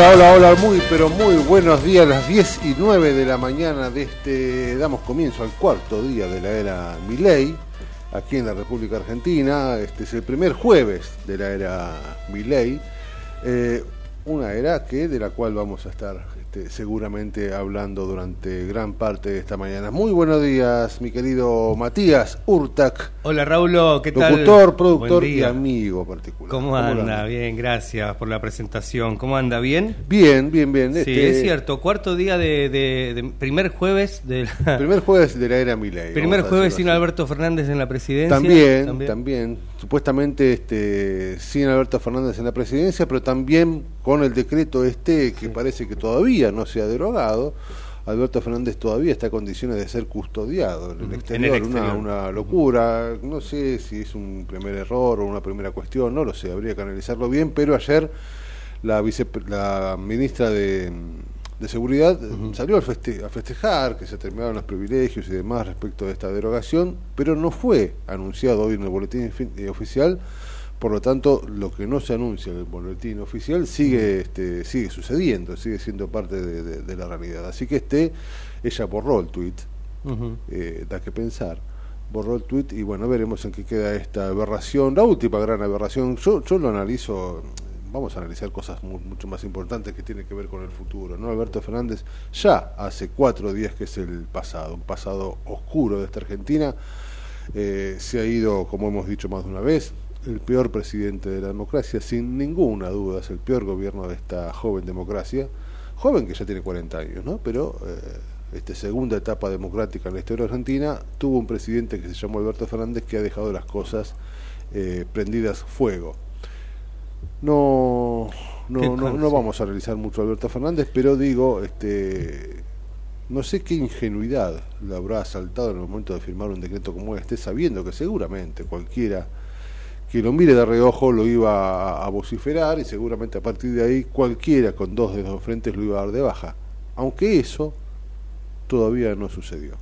Hola, hola, hola, muy pero muy buenos días, las 10 y 9 de la mañana de este, damos comienzo al cuarto día de la era Milei, aquí en la República Argentina, este es el primer jueves de la era Milei, eh, una era que de la cual vamos a estar este, seguramente hablando durante gran parte de esta mañana. Muy buenos días, mi querido Matías Urtac, Hola Raulo, ¿qué tal? locutor, productor y amigo particular. ¿Cómo le anda? Bien, gracias por la presentación. ¿Cómo anda? ¿Bien? Bien, bien, bien. Sí, este, es cierto. Cuarto día de, de- de- primer jueves del Primer jueves de la era Milei. primer jueves sin así. Alberto Fernández en la presidencia. También, también, Supuestamente este, sin Alberto Fernández en la presidencia, pero también con el decreto este que parece que todavía no se ha derogado. Alberto Fernández todavía está en condiciones de ser custodiado en el exterior, en el exterior. Una, una locura. No sé si es un primer error o una primera cuestión, no lo sé, habría que analizarlo bien, pero ayer la, vice, la ministra de, de Seguridad salió al feste- a festejar que se terminaron los privilegios y demás respecto de esta derogación, pero no fue anunciado hoy en el boletín eh, oficial. Por lo tanto, lo que no se anuncia en el boletín oficial sigue este, sigue sucediendo, sigue siendo parte de, de- de la realidad. Así que este, ella borró el Ujú. eh, da que pensar. Borró el tuit y bueno, veremos en qué queda esta aberración, la última gran aberración. Yo, yo lo analizo, vamos a analizar cosas mu- mucho más importantes que tienen que ver con el futuro. ¿no? Alberto Fernández ya hace cuatro días que es el pasado, un pasado oscuro de esta Argentina. Eh, se ha ido, como hemos dicho más de una vez, el peor presidente de la democracia, sin ninguna duda, es el peor gobierno de esta joven democracia, joven que ya tiene 40 años, ¿no? Pero eh, esta segunda etapa democrática en la historia argentina tuvo un presidente que se llamó Alberto Fernández que ha dejado las cosas eh, prendidas fuego. No, no, no, no vamos a analizar mucho a Alberto Fernández, pero digo, este, no sé qué ingenuidad le habrá asaltado en el momento de firmar un decreto como este, sabiendo que seguramente cualquiera que lo mire de reojo lo iba a, a vociferar y seguramente a partir de ahí cualquiera con dos dedos de frente lo iba a dar de baja. Aunque eso todavía no sucedió.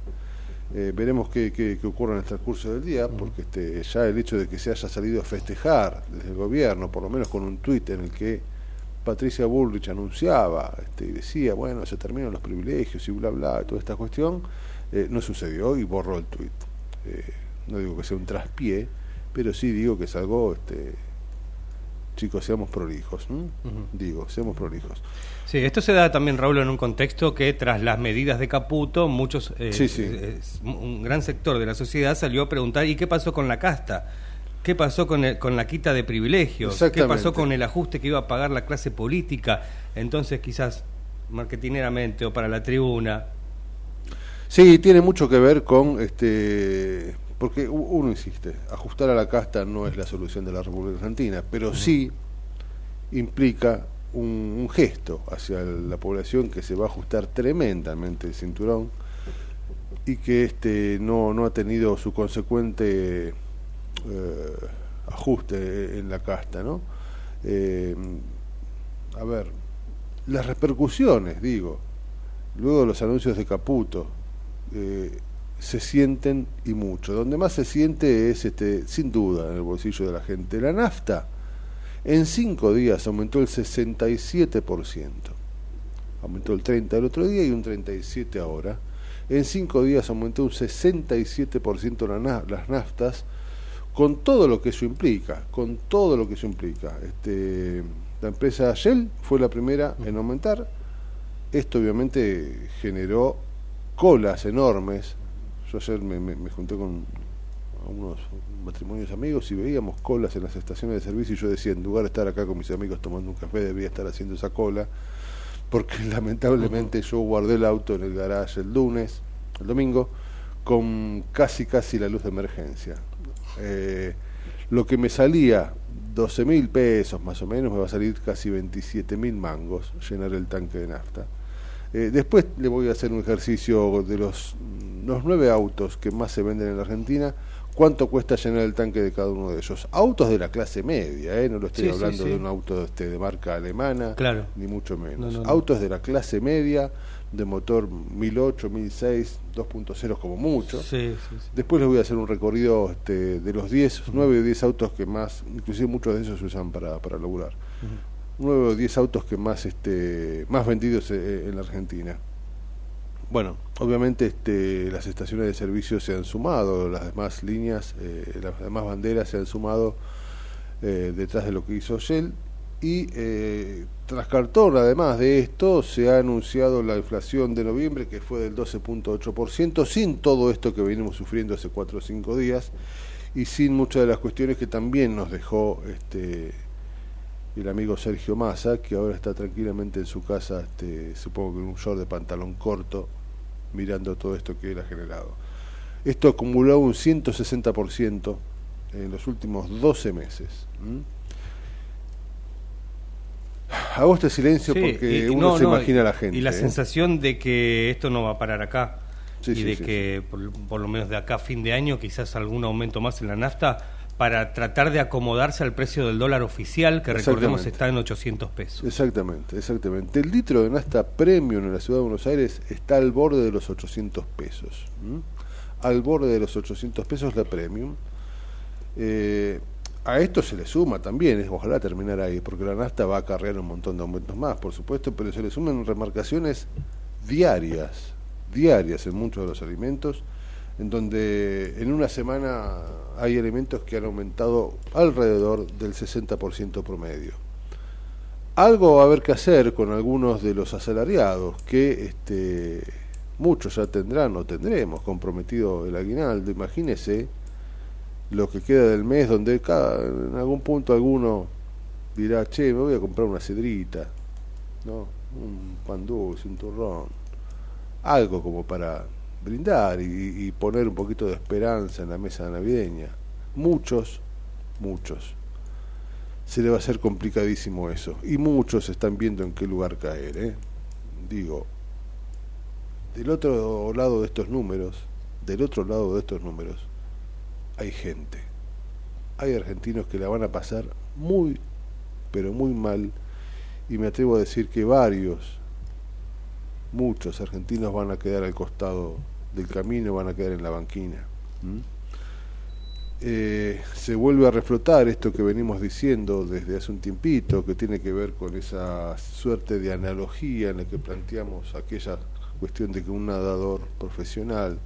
Eh, veremos qué, qué- qué ocurre en el transcurso del día, porque este, ya el hecho de que se haya salido a festejar desde el gobierno, por lo menos con un tuit en el que Patricia Bullrich anunciaba este, y decía, bueno, se terminan los privilegios y bla, bla, toda esta cuestión, eh, no sucedió y borró el tuit. Eh, no digo que sea un traspié, pero sí digo que es algo, este, chicos, seamos prolijos, digo, seamos prolijos. Sí, esto se da también, Raúl, en un contexto que tras las medidas de Caputo, muchos, eh, Sí, sí. eh, un gran sector de la sociedad salió a preguntar, ¿y qué pasó con la casta? ¿Qué pasó con, el- con la quita de privilegios? ¿Qué pasó con el ajuste que iba a pagar la clase política? Entonces, quizás, marketineramente o para la tribuna, Sí, tiene mucho que ver con, este, porque uno insiste, ajustar a la casta no es la solución de la República Argentina, pero sí implica un, gesto hacia la población que se va a ajustar tremendamente el cinturón y que este no, no ha tenido su consecuente eh, ajuste en la casta, ¿no? Eh, a ver, las repercusiones, digo, luego los anuncios de Caputo, eh, se sienten y mucho. Donde más se siente es, este, sin duda, en el bolsillo de la gente. La nafta en cinco días aumentó el 67%. Aumentó el 30 el otro día y un 37 ahora. En cinco días aumentó un 67% las naftas, con todo lo que eso implica, con todo lo que eso implica. Este, la empresa Shell fue la primera en aumentar. Esto obviamente generó colas enormes. Yo ayer me, junté con unos matrimonios amigos y veíamos colas en las estaciones de servicio y yo decía, en lugar de estar acá con mis amigos tomando un café, debía estar haciendo esa cola, porque lamentablemente yo guardé el auto en el garage el lunes, el domingo, con casi casi la luz de emergencia. Eh, lo que me salía 12 mil pesos más o menos, me va a salir casi 27 mil mangos llenar el tanque de nafta. Eh, después le voy a hacer un ejercicio de los, los nueve autos que más se venden en la Argentina. ¿Cuánto cuesta llenar el tanque de cada uno de ellos? Autos de la clase media, ¿eh? no lo estoy hablando de un auto este, de marca alemana, claro. ni mucho menos. Autos de la clase media, de motor 1008, 1006, 2.0 como mucho. Después les voy a hacer un recorrido este, de los 10, 9 o 10 autos que más, inclusive muchos de esos se usan para, para laburar. 9 o 10 autos que más, este, más vendidos eh, en la Argentina. Bueno, obviamente este, las estaciones de servicio se han sumado, las demás líneas, eh, las demás banderas se han sumado eh, detrás de lo que hizo Shell y eh, tras cartón, además de esto, se ha anunciado la inflación de noviembre que fue del 12.8%, sin todo esto que venimos sufriendo hace 4 o 5 días y sin muchas de las cuestiones que también nos dejó este el amigo Sergio Massa, que ahora está tranquilamente en su casa, este, supongo que en un short de pantalón corto, mirando todo esto que él ha generado. Esto acumuló un 160% en los últimos 12 meses hago este silencio porque uno se imagina a la gente. Y la ¿eh? sensación de que esto no va a parar acá. y de que por, lo menos de acá a fin de año quizás algún aumento más en la nafta para tratar de acomodarse al precio del dólar oficial que recordemos está en 800 pesos. Exactamente, exactamente. El litro de nafta premium en la ciudad de Buenos Aires está al borde de los 800 pesos. Al borde de los 800 pesos la premium. Eh, a esto se le suma también, ojalá terminar ahí, porque la nafta va a acarrear un montón de aumentos más, por supuesto, pero se le suman remarcaciones diarias, diarias en muchos de los alimentos, en donde en una semana hay alimentos que han aumentado alrededor del 60% promedio. Algo va a haber que hacer con algunos de los asalariados, que este, muchos ya tendrán o tendremos comprometido el aguinaldo, imagínese lo que queda del mes, donde cada, en algún punto alguno dirá, che, me voy a comprar una cedrita, ¿no? un pan dulce, un turrón, algo como para brindar y, poner un poquito de esperanza en la mesa navideña. Muchos, muchos. Se le va a hacer complicadísimo eso. Y muchos están viendo en qué lugar caer. ¿eh? Digo, del otro lado de estos números, del otro lado de estos números, hay gente. Hay argentinos que la van a pasar muy, pero muy mal. Y me atrevo a decir que varios, muchos argentinos van a quedar al costado del camino, van a quedar en la banquina. Eh, se vuelve a reflotar esto que venimos diciendo desde hace un tiempito, que tiene que ver con esa suerte de analogía en la que planteamos aquella cuestión de que un nadador profesional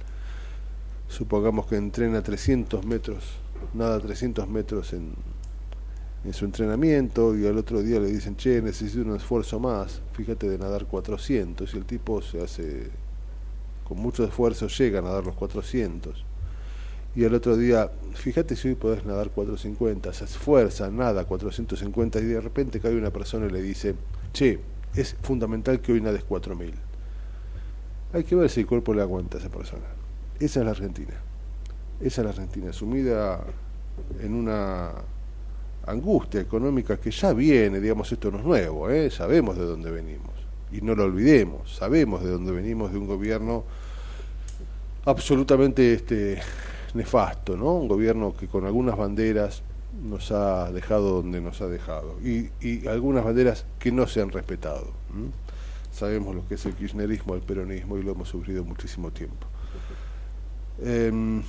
supongamos que entrena 300 metros, nada 300 metros en, en su entrenamiento y al otro día le dicen, che, necesito un esfuerzo más, fíjate de nadar 400 y el tipo se hace, con mucho esfuerzo llega a nadar los 400 y al otro día, fíjate si hoy podés nadar 450, se esfuerza, nada 450 y de repente cae una persona y le dice, che, es fundamental que hoy nades 4000 Hay que ver si el cuerpo le aguanta a esa persona. Esa es la Argentina. Esa es la Argentina, sumida en una angustia económica que ya viene, digamos, esto no es nuevo, ¿eh? sabemos de dónde venimos. Y no lo olvidemos, sabemos de dónde venimos de un gobierno absolutamente este, nefasto, ¿no? Un gobierno que con algunas banderas nos ha dejado donde nos ha dejado y, y algunas banderas que no se han respetado. Sabemos lo que es el kirchnerismo, el peronismo y lo hemos sufrido muchísimo tiempo. Em,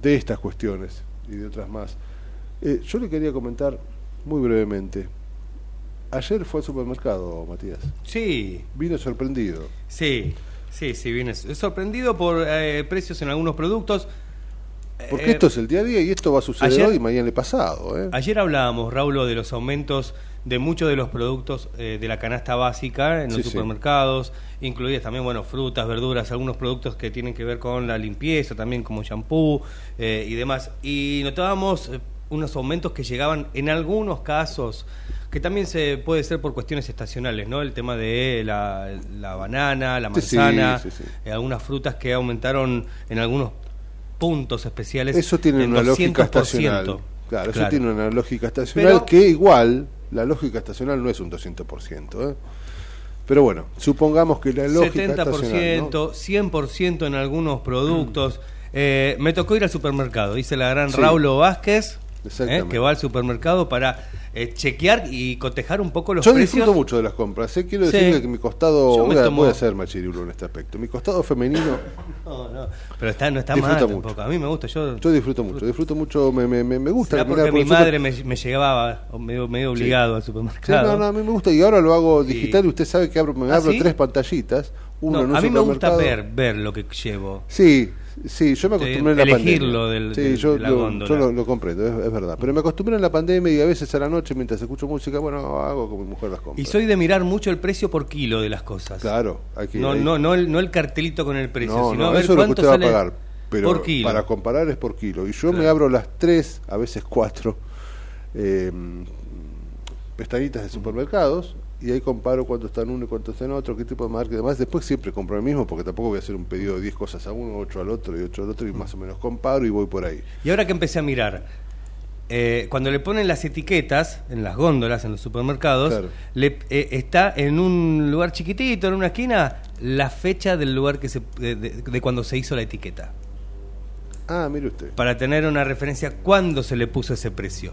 de estas cuestiones y de otras más, eh, yo le quería comentar muy brevemente. Ayer fue al supermercado, Matías. Sí. Vino sorprendido. Sí, sí, sí, vine sorprendido por eh, precios en algunos productos. Porque esto es el día a día y esto va a suceder hoy, mañana y pasado. ¿eh? Ayer hablábamos, Raúl, de los aumentos de muchos de los productos eh, de la canasta básica en los supermercados, incluidas también, bueno, frutas, verduras, algunos productos que tienen que ver con la limpieza, también como shampoo eh, y demás. Y notábamos unos aumentos que llegaban en algunos casos, que también se puede ser por cuestiones estacionales, ¿no? El tema de la, banana, la manzana, algunas frutas que aumentaron en algunos puntos especiales. Eso tiene una lógica estacional. Claro, eso tiene una lógica estacional que igual la lógica estacional no es un 200%. ¿eh? Pero bueno, supongamos que la lógica 70%, 100% en algunos productos. Eh, me tocó ir al supermercado, dice la gran Raulo Vázquez, ¿eh? que va al supermercado para eh, chequear y cotejar un poco los Yo precios. Yo disfruto mucho de las compras. ¿eh? Quiero decirle que mi costado. Voy a, voy, a, ser machirulo en este aspecto. Mi costado femenino. no, no. Pero está, no está mal tampoco. A mí me gusta. Yo, yo disfruto, mucho. Disfruto mucho. Me, me, me gusta. porque mi madre me, me, llevaba medio, medio obligado al supermercado. no, no, a mí me gusta. Y ahora lo hago digital y usted sabe que abro, me ¿Ah, abro tres pantallitas. Uno en un a mí me gusta ver, ver lo que llevo. Sí, Sí, yo me acostumbré en la elegirlo pandemia. Del, sí, yo, lo, yo lo, comprendo, es, verdad. Pero me acostumbré en la pandemia y a veces a la noche, mientras escucho música, bueno, hago como mi mujer las compra. Y soy de mirar mucho el precio por kilo de las cosas. Claro, hay que, no, no, no, el, no el cartelito con el precio, no, sino no, ver eso cuánto es lo que usted va a pagar. Pero por kilo. para comparar es por kilo. Y yo me abro las tres, a veces cuatro, eh, pestañitas de supermercados y ahí comparo cuánto está en uno y cuánto está en otro, qué tipo de marca y demás. Después siempre compro el mismo porque tampoco voy a hacer un pedido de 10 cosas a uno, 8 al otro y 8 al otro y más o menos comparo y voy por ahí. Y ahora que empecé a mirar, eh, cuando le ponen las etiquetas en las góndolas, en los supermercados, le, eh, está en un lugar chiquitito, en una esquina, la fecha del lugar que se, de, cuando se hizo la etiqueta. Ah, mire usted. Para tener una referencia cuándo se le puso ese precio.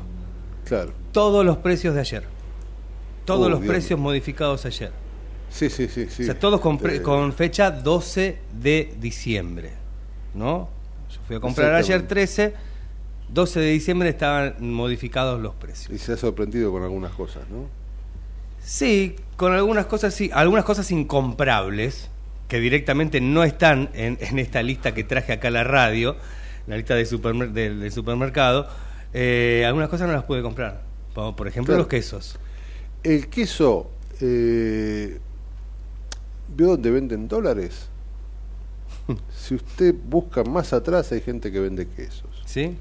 Claro. Todos los precios de ayer. Todos los precios modificados ayer. Sí, sí, sí. sí. O sea, todos con, con, fecha 12 de diciembre. ¿No? Yo fui a comprar ayer 13, 12 de diciembre estaban modificados los precios. Y se ha sorprendido con algunas cosas, ¿no? Sí, con algunas cosas sí, algunas cosas incomprables que directamente no están en, en esta lista que traje acá a la radio, la lista de del, supermercado. Eh, algunas cosas no las pude comprar, por ejemplo los quesos. El queso, eh, ¿vio dónde venden dólares? si usted busca más atrás, hay gente que vende quesos. ¿Sí?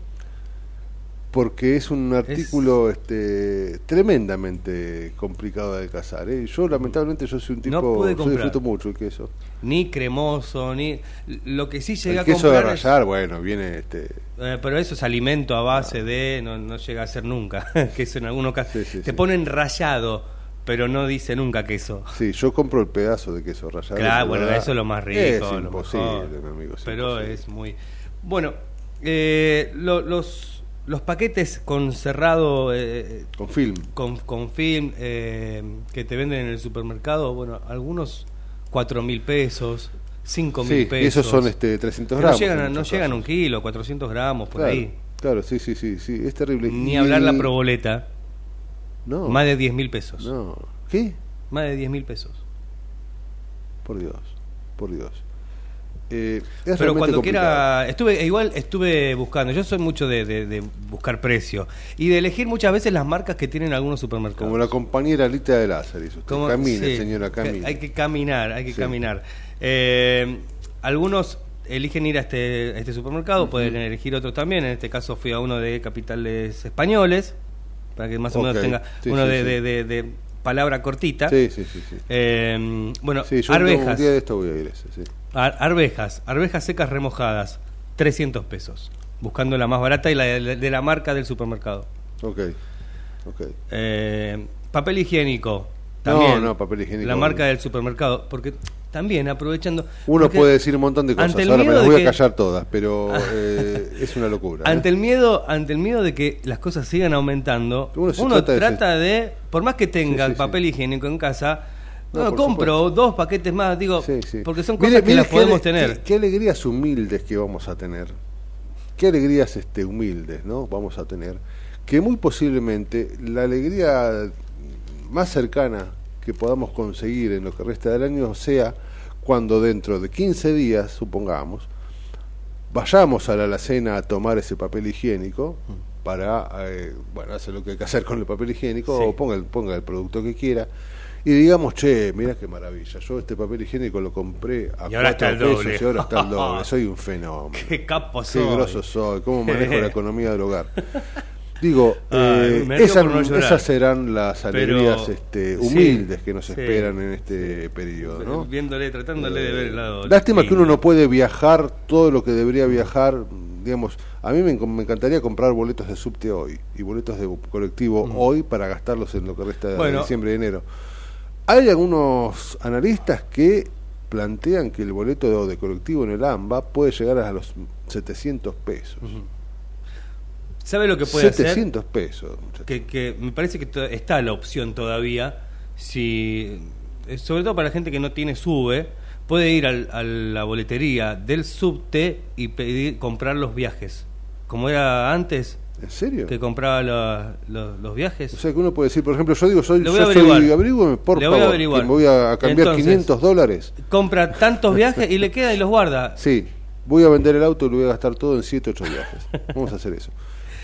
Porque es un artículo Este, tremendamente complicado de cazar. ¿eh? Yo, lamentablemente, yo soy un tipo. No yo disfruto mucho el queso. Ni cremoso, ni. Lo que sí llega el queso de rayar, bueno, viene. este eh, Pero eso es alimento a base de. No, no llega a ser nunca. queso en algunos casos. Te ponen rayado pero no dice nunca queso. Sí, yo compro el pedazo de queso rallado. Claro, bueno, eso es lo más rico. Es imposible, mi amigo. pero es muy... Bueno, eh, los los paquetes con cerrado eh, con film. con, con film eh, que te venden en el supermercado bueno algunos cuatro mil pesos cinco mil pesos esos son este 300 gramos no llegan, no llegan un kilo 400 gramos por ahí. claro sí sí sí sí es terrible. Ni hablar la proboleta. No. Más de diez mil pesos. No. Qué más de diez mil pesos. Por Dios por Dios eh, pero cuando quiera estuve igual estuve buscando yo soy mucho de, buscar precio y de elegir muchas veces las marcas que tienen algunos supermercados. Como la compañera Alita de Lázaro camine señora camine. hay que caminar hay que caminar. Eh, algunos eligen ir a este, este supermercado pueden elegir otros también. En este caso fui a uno de capitales españoles para que más o menos tenga uno de, palabra cortita. Sí, sí, sí. Eh, bueno, arvejas. Un día de esto voy a ir ese, sí. Arvejas, arvejas secas remojadas, 300 pesos. Buscando la más barata y la de, la marca del supermercado. Ok. Eh, papel higiénico. También, no, no, papel higiénico. La marca del supermercado. Porque también aprovechando. Uno puede decir un montón de cosas, ahora me las voy a callar todas, pero eh, es una locura. Ante ¿eh? el miedo, ante el miedo de que las cosas sigan aumentando, uno, trata, de, por más que tenga el papel higiénico en casa, no, compro dos paquetes más, digo, porque son cosas que las podemos tener. Qué, alegrías humildes que vamos a tener, qué alegrías este humildes, ¿no? Vamos a tener, que muy posiblemente la alegría más cercana que podamos conseguir en lo que resta del año sea cuando dentro de 15 días, supongamos, vayamos a la alacena a tomar ese papel higiénico para, eh, bueno, hacer lo que hay que hacer con el papel higiénico o ponga el, ponga el producto que quiera y digamos, che, mira qué maravilla, yo este papel higiénico lo compré a cuatro pesos y ahora está el doble, soy un fenómeno. Qué capo soy. Qué grosso soy, cómo manejo la economía del hogar. Digo, eh, esas, serán las alegrías este, humildes que nos esperan en este periodo. ¿no? Viéndole, tratándole de ver el lado. Lástima que uno no puede viajar todo lo que debería viajar. Digamos, a mí me, encantaría comprar boletos de subte hoy y boletos de colectivo mm. hoy para gastarlos en lo que resta de diciembre y enero. Hay algunos analistas que plantean que el boleto de, colectivo en el AMBA puede llegar a los 700 pesos. ¿Sabe lo que puede 700 pesos. Que, que me parece que está la opción todavía, si eh, sobre todo para la gente que no tiene SUBE, puede ir a la boletería del subte y pedir comprar los viajes. Como era antes, ¿En serio? Que compraba los viajes. O sea, que uno puede decir, por ejemplo, yo digo, soy, yo soy averiguo, por favor, que me voy a, cambiar 500 dólares. Compra tantos viajes y le queda y los guarda. Sí, voy a vender el auto y lo voy a gastar todo en 7, 8 viajes. Vamos a hacer eso.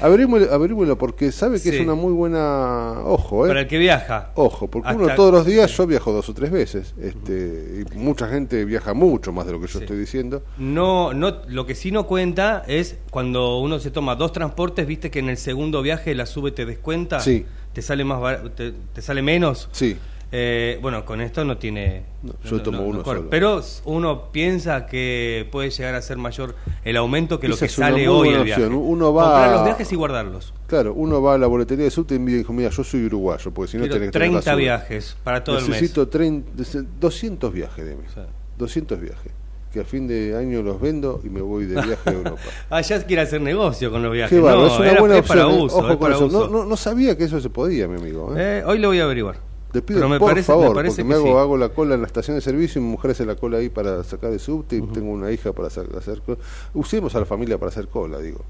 Averígüelo, porque sabe que es una muy buena. Ojo, ¿eh? Para el que viaja. Ojo, porque uno todos los días, yo viajo dos o tres veces. este Y mucha gente viaja mucho más de lo que yo estoy diciendo. No, no, lo que sí no cuenta es cuando uno se toma dos transportes, viste que en el segundo viaje la sube te descuenta. Sí. Te sale, más te, te sale menos. Sí. Eh, bueno, con esto no tiene. yo tomo uno solo. Pero uno piensa que puede llegar a ser mayor el aumento que lo que sale hoy el viaje. Uno va Comprar los viajes y guardarlos. Claro, uno va a la boletería de subte y me dijo, mira, yo soy uruguayo, porque si no tenés que 30 viajes para todo el mes. Necesito 200 viajes de mes. 200 viajes que a fin de año los vendo y me voy de viaje a Europa. ah, ya quiere hacer negocio con los viajes. Qué no, es una buena opción. Para ¿eh? uso, Ojo con eso. No, no, no, sabía que eso se podía, mi amigo. ¿eh? Eh, hoy lo voy a averiguar. Te pido por favor, porque me hago, hago la cola en la estación de servicio y mi mujer hace la cola ahí para sacar el subte y tengo una hija para hacer, cola. Usemos a la familia para hacer cola, digo.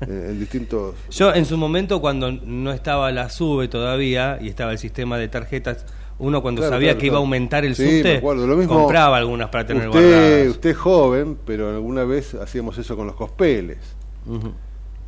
en distintos... Yo en su momento cuando no estaba la SUBE todavía y estaba el sistema de tarjetas, uno cuando sabía que iba a aumentar el subte, compraba algunas para tener usted, guardadas. Usted es joven, pero alguna vez hacíamos eso con los cospeles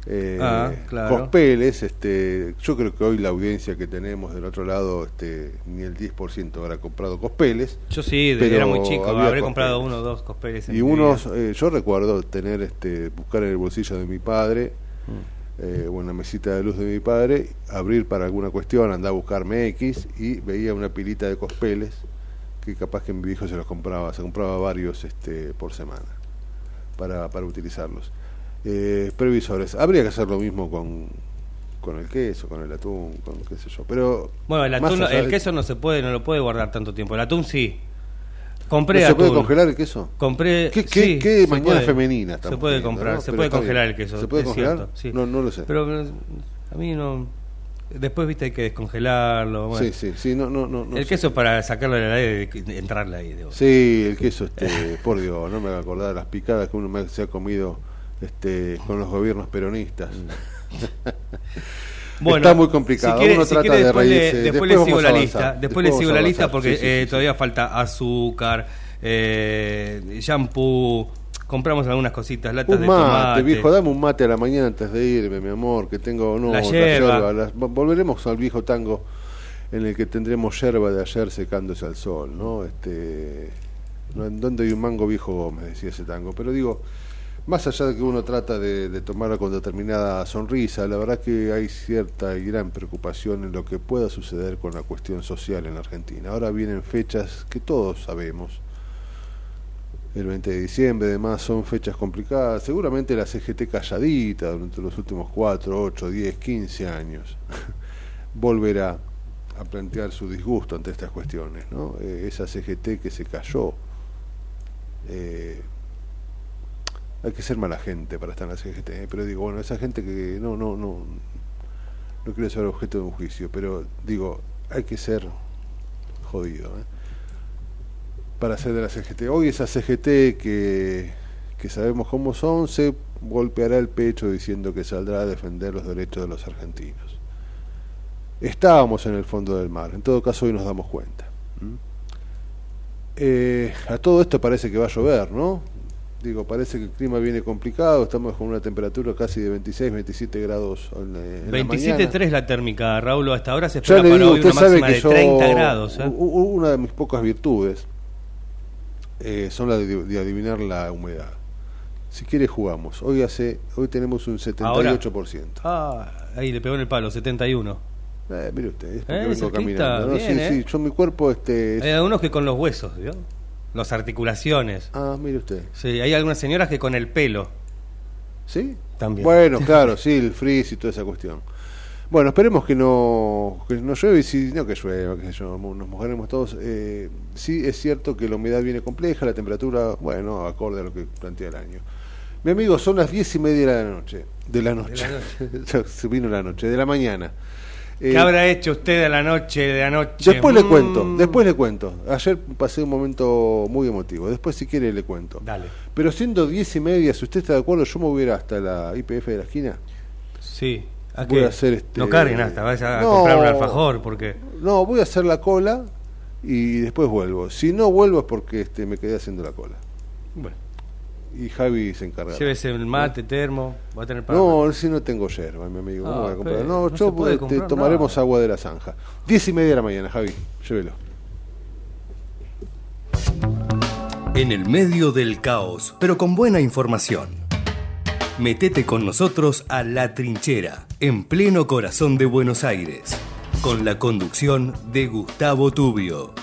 eh, ah, Cospeles, este, yo creo que hoy la audiencia que tenemos del otro lado, este, ni el 10% habrá comprado Cospeles. Yo sí, pero era muy chico, habré comprado uno o dos Cospeles. y unos, eh, yo recuerdo tener, este, buscar en el bolsillo de mi padre, mm. eh, o en la mesita de luz de mi padre, abrir para alguna cuestión, andar a buscarme X y veía una pilita de Cospeles que capaz que mi hijo se los compraba, se compraba varios este, por semana para, para utilizarlos eh, previsores. Habría que hacer lo mismo con, con el queso, con el atún, con qué sé yo. Pero bueno, el, atún, el queso no se puede, no lo puede guardar tanto tiempo. El atún sí. Compré ¿No ¿Se puede congelar el queso? Compré. ¿Qué, qué, mañana femenina? Se puede comprar, se puede congelar el queso. ¿Se puede congelar? no, no lo sé. Pero a mí no. Después, viste, hay que descongelarlo. Sí, sí, sí, no, no, no. el queso para sacarlo del aire y entrarle ahí. Sí, el queso, este, por Dios, no me voy a acordar de las picadas que uno se ha comido este, con los gobiernos peronistas. bueno, Está muy complicado. Uno trata de reírse. después, le sigo la lista. Después, le sigo la lista porque eh, todavía falta azúcar, eh, shampoo. Compramos algunas cositas, latas un de mate, tomate. viejo, dame un mate a la mañana antes de irme, mi amor, que tengo no, la volveremos al viejo tango en el que tendremos yerba de ayer secándose al sol, ¿no? Este, ¿Dónde hay un mango viejo me decía ese tango? Pero digo, más allá de que uno trata de, tomarla con determinada sonrisa, la verdad que hay cierta y gran preocupación en lo que pueda suceder con la cuestión social en la Argentina. Ahora vienen fechas que todos sabemos, el 20 de diciembre, además son fechas complicadas. Seguramente la CGT calladita durante los últimos 4, 8, 10, 15 años volverá a plantear su disgusto ante estas cuestiones. ¿no? Eh, esa CGT que se cayó. Eh, hay que ser mala gente para estar en la CGT, ¿eh? pero digo, bueno, esa gente que no, no, no, no quiero ser objeto de un juicio, pero digo, hay que ser jodido. ¿eh? para ser de la CGT. Hoy esa CGT que, que sabemos cómo son se golpeará el pecho diciendo que saldrá a defender los derechos de los argentinos. Estábamos en el fondo del mar, en todo caso hoy nos damos cuenta. Eh, a todo esto parece que va a llover, ¿no? Digo, parece que el clima viene complicado, estamos con una temperatura casi de 26, 27 grados en, en 27.3 la, la térmica, Raúl, hasta ahora se espera para hoy una máxima de 30 grados. ¿eh? Una de mis pocas virtudes eh, son las de, adivinar la humedad. Si quiere jugamos. Hoy hace hoy tenemos un 78%. ah, ahí le pegó en el palo, 71. Eh, mire usted, es porque ¿Eh? vengo caminando. ¿no? sí, ¿eh? sí, yo mi cuerpo este Hay algunos que con los huesos, ¿vio? Las articulaciones. Ah, mire usted. Sí, hay algunas señoras que con el pelo. ¿Sí? También. Bueno, claro, sí, el frizz y toda esa cuestión. Bueno, esperemos que no, que no llueve y si no que llueva, que yo, nos mojaremos todos. Eh, sí es cierto que la humedad viene compleja, la temperatura, bueno, acorde a lo que plantea el año. Mi amigo, son las diez y media de la noche. De la noche. Se vino la noche, de la mañana. ¿Qué eh, habrá hecho usted de la noche, de la noche? Después le cuento, mm. después le cuento. Ayer pasé un momento muy emotivo. Después, si quiere, le cuento. Dale. Pero siendo diez y media, si usted está de acuerdo, yo me voy a ir hasta la IPF de la esquina. Sí voy a hacer este... No carguen hasta, vaya a comprar un alfajor porque... No, voy a hacer la cola y después vuelvo. Si no vuelvo es porque este, me quedé haciendo la cola. Bueno. Y Javi se encarga. Llévese el mate, termo, va a tener para No, si no tengo yerba, mi amigo. no, voy a comprar? no, yo este, tomaremos agua de la zanja. Diez y media de la mañana, Javi. Llévelo. En el medio del caos, pero con buena información. Metete con nosotros a La Trinchera, en pleno corazón de Buenos Aires, con la conducción de Gustavo Tubio.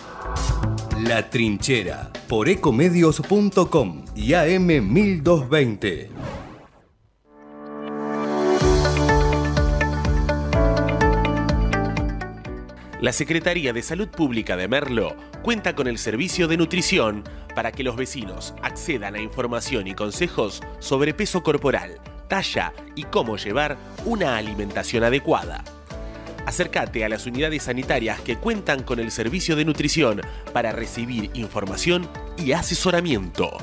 La Trinchera, por ecomedios.com y AM 1220. La Secretaría de Salud Pública de Merlo cuenta con el servicio de nutrición para que los vecinos accedan a información y consejos sobre peso corporal, talla y cómo llevar una alimentación adecuada. Acércate a las unidades sanitarias que cuentan con el servicio de nutrición para recibir información y asesoramiento.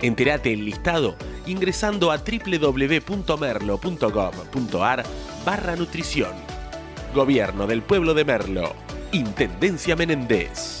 Entérate el listado ingresando a www.merlo.gov.ar barra nutrición Gobierno del Pueblo de Merlo. Intendencia Menéndez.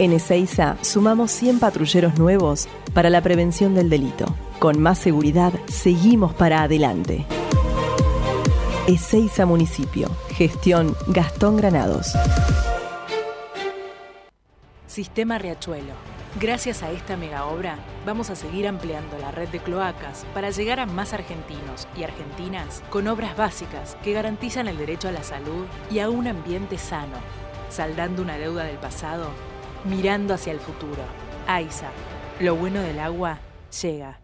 En Ezeiza sumamos 100 patrulleros nuevos para la prevención del delito. Con más seguridad, seguimos para adelante. Ezeiza Municipio. Gestión Gastón Granados. Sistema Riachuelo. Gracias a esta mega obra, vamos a seguir ampliando la red de cloacas para llegar a más argentinos y argentinas con obras básicas que garantizan el derecho a la salud y a un ambiente sano, saldando una deuda del pasado mirando hacia el futuro. AISA, lo bueno del agua llega.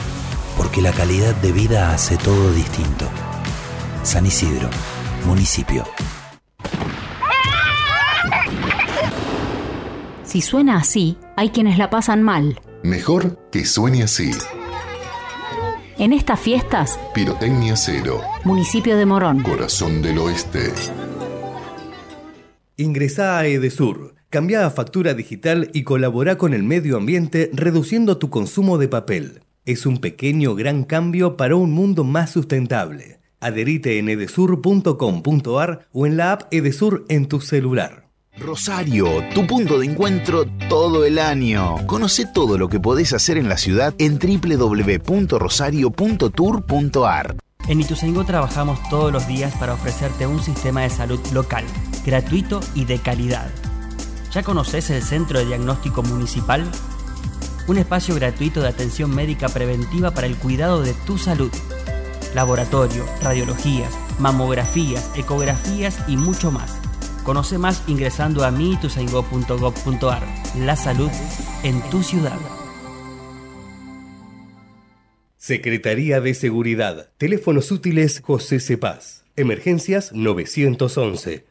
porque la calidad de vida hace todo distinto. San Isidro, municipio. Si suena así, hay quienes la pasan mal. Mejor que suene así. En estas fiestas, Pirotecnia Cero. Municipio de Morón. Corazón del Oeste. Ingresá a Edesur, cambia a factura digital y colabora con el medio ambiente reduciendo tu consumo de papel. Es un pequeño gran cambio para un mundo más sustentable. Adherite en edesur.com.ar o en la app Edesur en tu celular. Rosario, tu punto de encuentro todo el año. Conoce todo lo que podés hacer en la ciudad en www.rosario.tour.ar. En Ituzaingó trabajamos todos los días para ofrecerte un sistema de salud local, gratuito y de calidad. ¿Ya conoces el Centro de Diagnóstico Municipal? Un espacio gratuito de atención médica preventiva para el cuidado de tu salud. Laboratorio, radiologías, mamografías, ecografías y mucho más. Conoce más ingresando a mitusaingo.gov.ar. La salud en tu ciudad. Secretaría de Seguridad. Teléfonos útiles José Cepaz. Emergencias 911.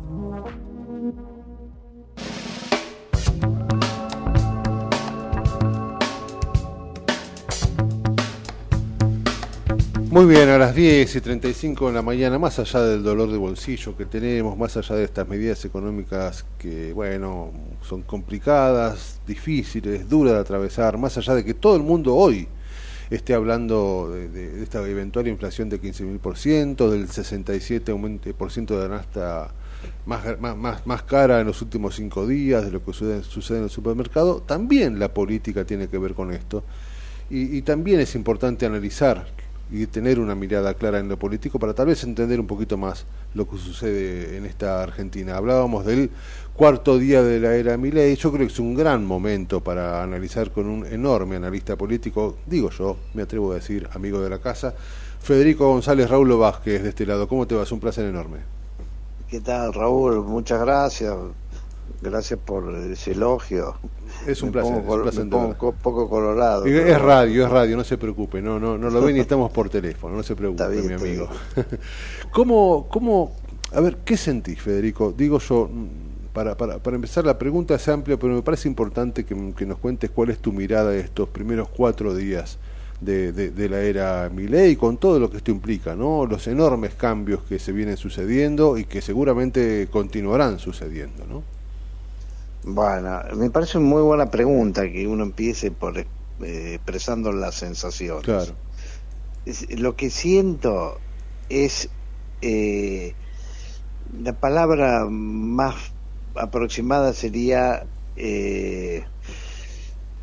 Muy bien, a las 10 y 35 de la mañana, más allá del dolor de bolsillo que tenemos, más allá de estas medidas económicas que, bueno, son complicadas, difíciles, duras de atravesar, más allá de que todo el mundo hoy esté hablando de, esta eventual inflación de 15.000%, del 67% de la más, más, más, cara en los últimos cinco días, de lo que sucede, sucede en el supermercado, también la política tiene que ver con esto. Y, también es importante analizar y tener una mirada clara en lo político para tal vez entender un poquito más lo que sucede en esta Argentina. Hablábamos del cuarto día de la era Milei, yo creo que es un gran momento para analizar con un enorme analista político, digo yo, me atrevo a decir, amigo de la casa, Federico González Raúl Vázquez de este lado. ¿Cómo te vas? Un placer enorme. ¿Qué tal, Raúl? Muchas gracias. Gracias por ese elogio. Es un placer. un poco colorado. Es radio, es radio, no se preocupe. No, no, no lo ven y estamos por teléfono, no se preocupe, mi amigo. ¿Cómo, ¿Cómo, a ver, qué sentís, Federico? Digo yo, para, para, para empezar, la pregunta es amplia, pero me parece importante que, que nos cuentes cuál es tu mirada de estos primeros cuatro días de, de, la era Milei con todo lo que esto implica, ¿no? Los enormes cambios que se vienen sucediendo y que seguramente continuarán sucediendo, ¿no? Bueno, me parece una muy buena pregunta que uno empiece por eh, expresando las sensaciones. Claro. lo que siento es eh, la palabra más aproximada sería eh,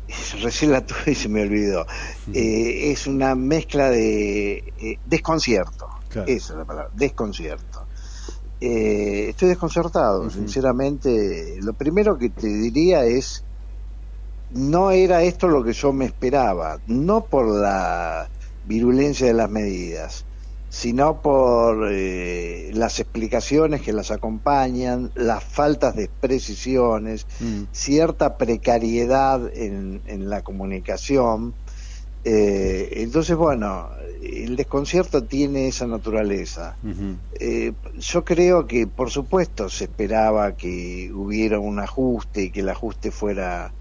recién la tuve y se me olvidó. Eh, es una mezcla de eh, desconcierto. Esa es la palabra, desconcierto. Eh, estoy desconcertado, sinceramente. Lo primero que te diría es, no era esto lo que yo me esperaba, no por la virulencia de las medidas, sino por eh, las explicaciones que las acompañan, las faltas de precisiones, mm. cierta precariedad en, en la comunicación. Eh, entonces, bueno, el desconcierto tiene esa naturaleza. Eh, yo creo que, por supuesto, se esperaba que hubiera un ajuste y que el ajuste fuera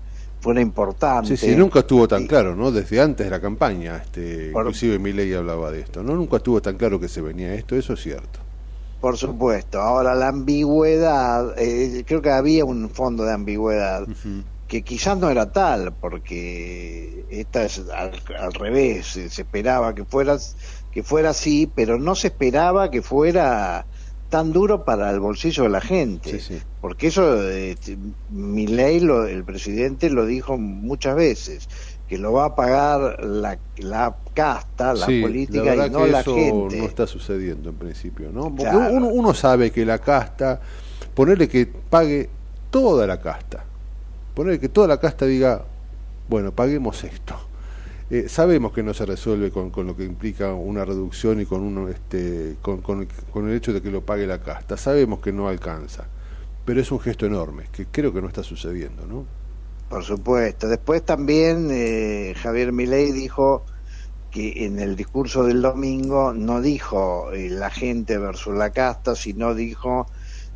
fuera importante. Sí, sí, nunca estuvo tan claro, ¿no? Desde antes de la campaña, este, Por... inclusive Milei hablaba de esto, ¿no? Nunca estuvo tan claro que se venía esto, eso es cierto. Por supuesto. Ahora, la ambigüedad, eh, creo que había un fondo de ambigüedad, que quizás no era tal, porque esta es al, revés, se, esperaba que fuera, que fuera así, pero no se esperaba que fuera tan duro para el bolsillo de la gente. Porque eso, eh, mi ley, lo, el presidente lo dijo muchas veces, que lo va a pagar la, la casta, la política y no la gente. No está sucediendo en principio, ¿no? Porque uno, uno sabe que la casta, ponerle que pague toda la casta, ponerle que toda la casta diga, bueno, paguemos esto eh, sabemos que no se resuelve con, con, lo que implica una reducción y con, uno, este, con, con, el hecho de que lo pague la casta. Sabemos que no alcanza, pero es un gesto enorme, que creo que no está sucediendo, ¿no? Por supuesto. Después también eh, Javier Milei dijo que en el discurso del domingo no dijo eh, la gente versus la casta, sino dijo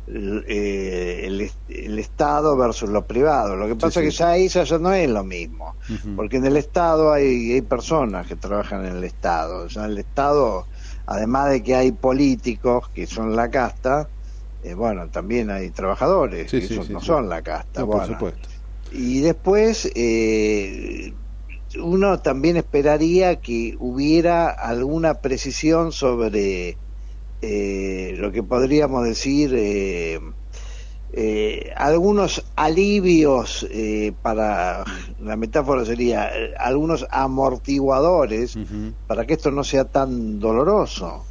eh, el, Estado versus lo privado. Lo que pasa es que ya ahí ya no es lo mismo, porque en el Estado hay, hay personas que trabajan en el Estado. en el Estado, además de que hay políticos que son la casta, eh, bueno, también hay trabajadores que no son la casta. por supuesto. Y después, eh, uno también esperaría que hubiera alguna precisión sobre eh, lo que podríamos decir eh, eh, algunos alivios para la metáfora sería algunos amortiguadores para que esto no sea tan doloroso.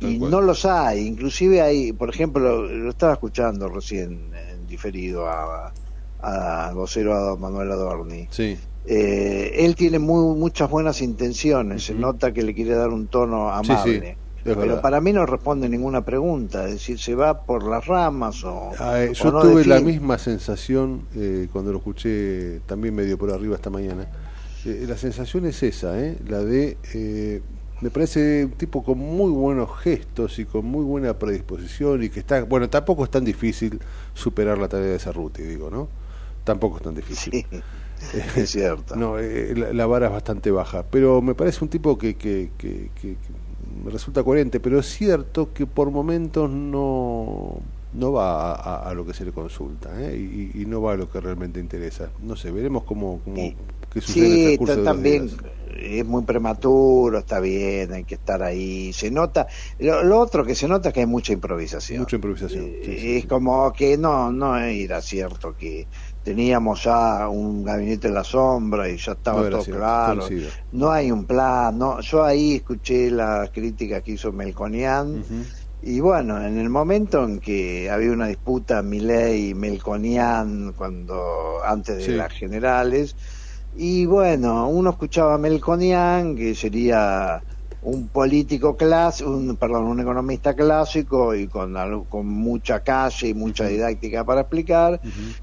Y no los hay. Inclusive hay por ejemplo lo estaba escuchando recién en diferido a, a vocero a Manuel Adorni. Él tiene muy, muchas buenas intenciones, se nota que le quiere dar un tono amable. Pero para mí no responde ninguna pregunta, es decir, se va por las ramas o... Ah, eh, yo tuve la misma sensación eh, cuando lo escuché también medio por arriba esta mañana. Eh, la sensación es esa, la de... me parece un tipo con muy buenos gestos y con muy buena predisposición y que está... Bueno, tampoco es tan difícil superar la tarea de Cerruti, digo, ¿no? Tampoco es tan difícil. es cierto. no, la, la, vara es bastante baja, pero me parece un tipo que, que, que, que resulta coherente, pero es cierto que por momentos no, no va a, lo que se le consulta ¿eh? y, no va a lo que realmente interesa. No sé, veremos cómo, cómo qué sucede sí, también es muy prematuro, está bien, hay que estar ahí. Se nota, lo, otro que se nota es que hay mucha improvisación. Mucha improvisación. Eh, es como que no, no era cierto que teníamos ya un gabinete en la sombra y ya estaba todo claro. No hay un plan, no, yo ahí escuché la crítica que hizo Melconian y bueno, en el momento en que había una disputa Milei y Melconian cuando antes de las generales y bueno, uno escuchaba a Melconian que sería un político clásico, un, perdón, un economista clásico y con, con mucha calle y mucha didáctica para explicar,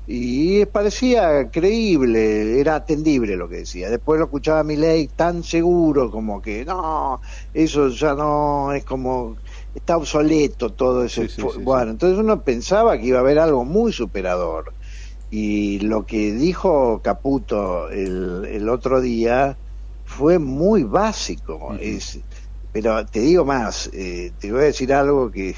y parecía creíble, era atendible lo que decía. Después lo escuchaba a ley tan seguro como que no, eso ya no es como está obsoleto todo ese bueno entonces uno pensaba que iba a haber algo muy superador. Y lo que dijo Caputo el, el otro día fue muy básico es pero te digo más, eh, te voy a decir algo que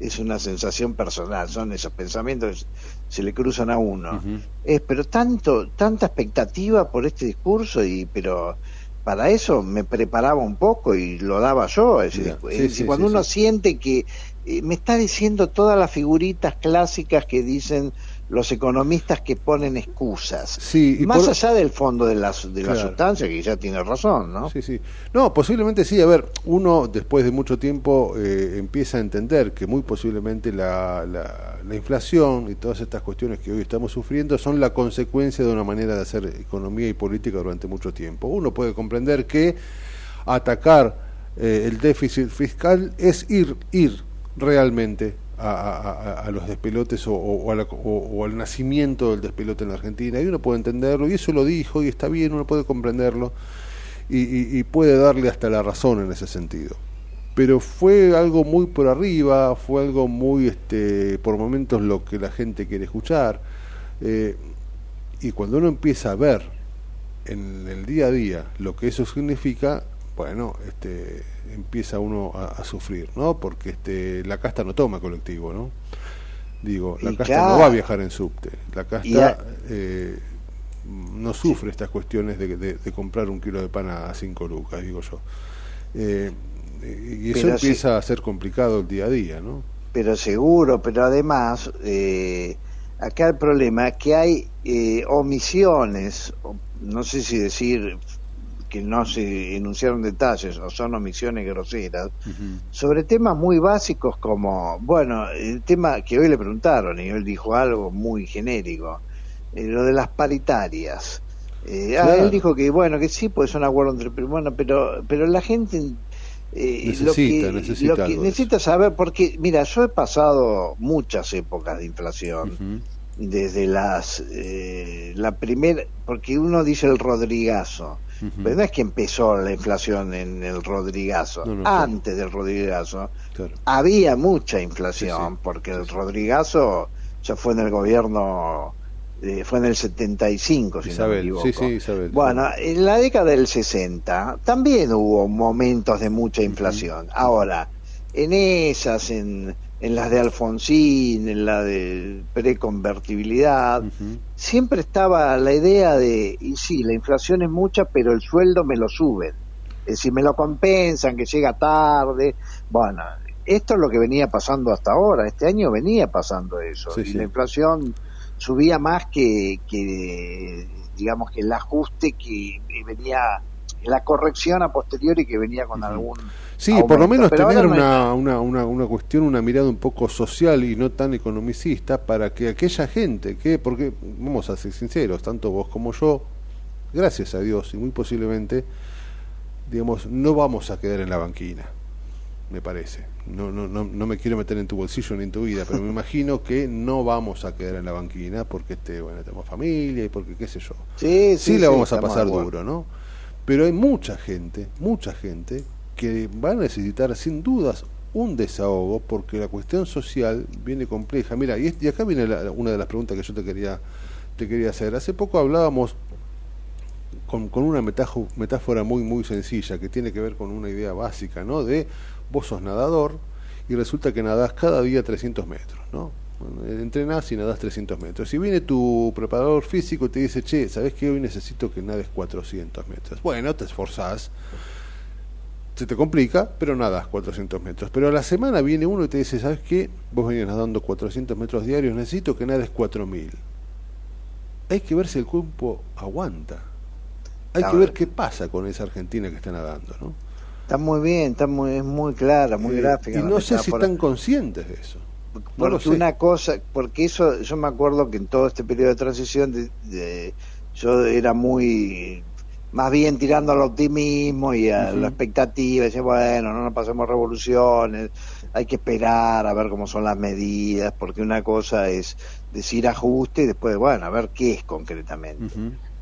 es, una sensación personal, son esos pensamientos que se le cruzan a uno. es, pero tanto, tanta expectativa por este discurso, y pero para eso me preparaba un poco y lo daba yo. Es decir, cuando uno siente que eh, me está diciendo todas las figuritas clásicas que dicen los economistas que ponen excusas. Sí, Más allá del fondo de la, de la sustancia, que ya tiene razón, ¿no? Sí, sí. No, posiblemente sí. A ver, uno después de mucho tiempo eh, empieza a entender que muy posiblemente la, la, inflación y todas estas cuestiones que hoy estamos sufriendo son la consecuencia de una manera de hacer economía y política durante mucho tiempo. Uno puede comprender que atacar eh, el déficit fiscal es ir, ir realmente a, los despelotes o, al nacimiento del despelote en la Argentina. Y uno puede entenderlo, y eso lo dijo, y está bien, uno puede comprenderlo, y, puede darle hasta la razón en ese sentido. Pero fue algo muy por arriba, fue algo muy, este, por momentos, lo que la gente quiere escuchar. Eh, y cuando uno empieza a ver en el día a día lo que eso significa, bueno, este, empieza uno a, sufrir, ¿no? Porque este, la casta no toma colectivo, ¿no? Digo, la casta no va a viajar en subte, la casta eh, no sufre estas cuestiones de, comprar un kilo de pan a cinco lucas, digo yo. Eh, y eso empieza a ser complicado el día a día, ¿no? Pero seguro, pero además, eh, acá el problema es que hay omisiones, no sé si decir que no se enunciaron detalles o son omisiones groseras, sobre temas muy básicos como, bueno, el tema que hoy le preguntaron y él dijo algo muy genérico, eh, lo de las paritarias. Eh, ah, él dijo que, bueno, que sí, pues un acuerdo entre... Bueno, pero, pero la gente... Eh, necesita, necesita, necesita saber, porque, mira, yo he pasado muchas épocas de inflación, desde las, la primera, porque uno dice el Rodrigazo, pero no es que empezó la inflación en el Rodrigazo. Antes del Rodrigazo había mucha inflación, porque el Rodrigazo ya fue en el gobierno, eh, fue en el 75, si no me equivoco. bueno, en la década del 60 también hubo momentos de mucha inflación. Ahora, en esas, en en las de Alfonsín, en la de preconvertibilidad, siempre estaba la idea de, y sí, la inflación es mucha, pero el sueldo me lo suben. Es decir, me lo compensan, que llega tarde. Bueno, esto es lo que venía pasando hasta ahora. Este año venía pasando eso. y la inflación subía más que, que, digamos, que el ajuste que venía, la corrección a posteriori que venía con algún Sí, por lo menos tener una, una, una, una, cuestión, una mirada un poco social y no tan economicista para que aquella gente que, porque vamos a ser sinceros, tanto vos como yo, gracias a Dios y muy posiblemente, digamos, no vamos a quedar en la banquina, me parece. No, no, no, no me quiero meter en tu bolsillo ni en tu vida, pero me imagino que no vamos a quedar en la banquina porque este, bueno, tenemos familia y porque qué sé yo. Sí, sí, sí la vamos a pasar duro, ¿no? Pero hay mucha gente, mucha gente que va a necesitar sin dudas un desahogo porque la cuestión social viene compleja. Mira, y, acá viene una de las preguntas que yo te quería, te quería hacer. Hace poco hablábamos con, con una metáfora muy, muy sencilla que tiene que ver con una idea básica, ¿no? De vos sos nadador y resulta que nadás cada día 300 metros, ¿no? entrenás y nadás 300 metros. Si viene tu preparador físico y te dice, che, ¿sabes que hoy necesito que nades 400 metros? Bueno, te esforzás se te complica, pero nada, 400 metros. Pero a la semana viene uno y te dice, ¿sabes qué? Vos venías nadando 400 metros diarios, necesito que nades 4000. hay que ver si el cuerpo aguanta. Hay que ver qué pasa con esa Argentina que está nadando, ¿no? Está muy bien, está muy, es muy clara, muy eh, gráfica. Y no sé si están conscientes de eso. Porque una cosa, porque eso, yo me acuerdo que en todo este periodo de transición de, yo era muy más bien tirando al optimismo y a la expectativa, decía, bueno, no nos pasemos revoluciones, hay que esperar a ver cómo son las medidas, porque una cosa es decir ajuste y después, bueno, a ver qué es concretamente.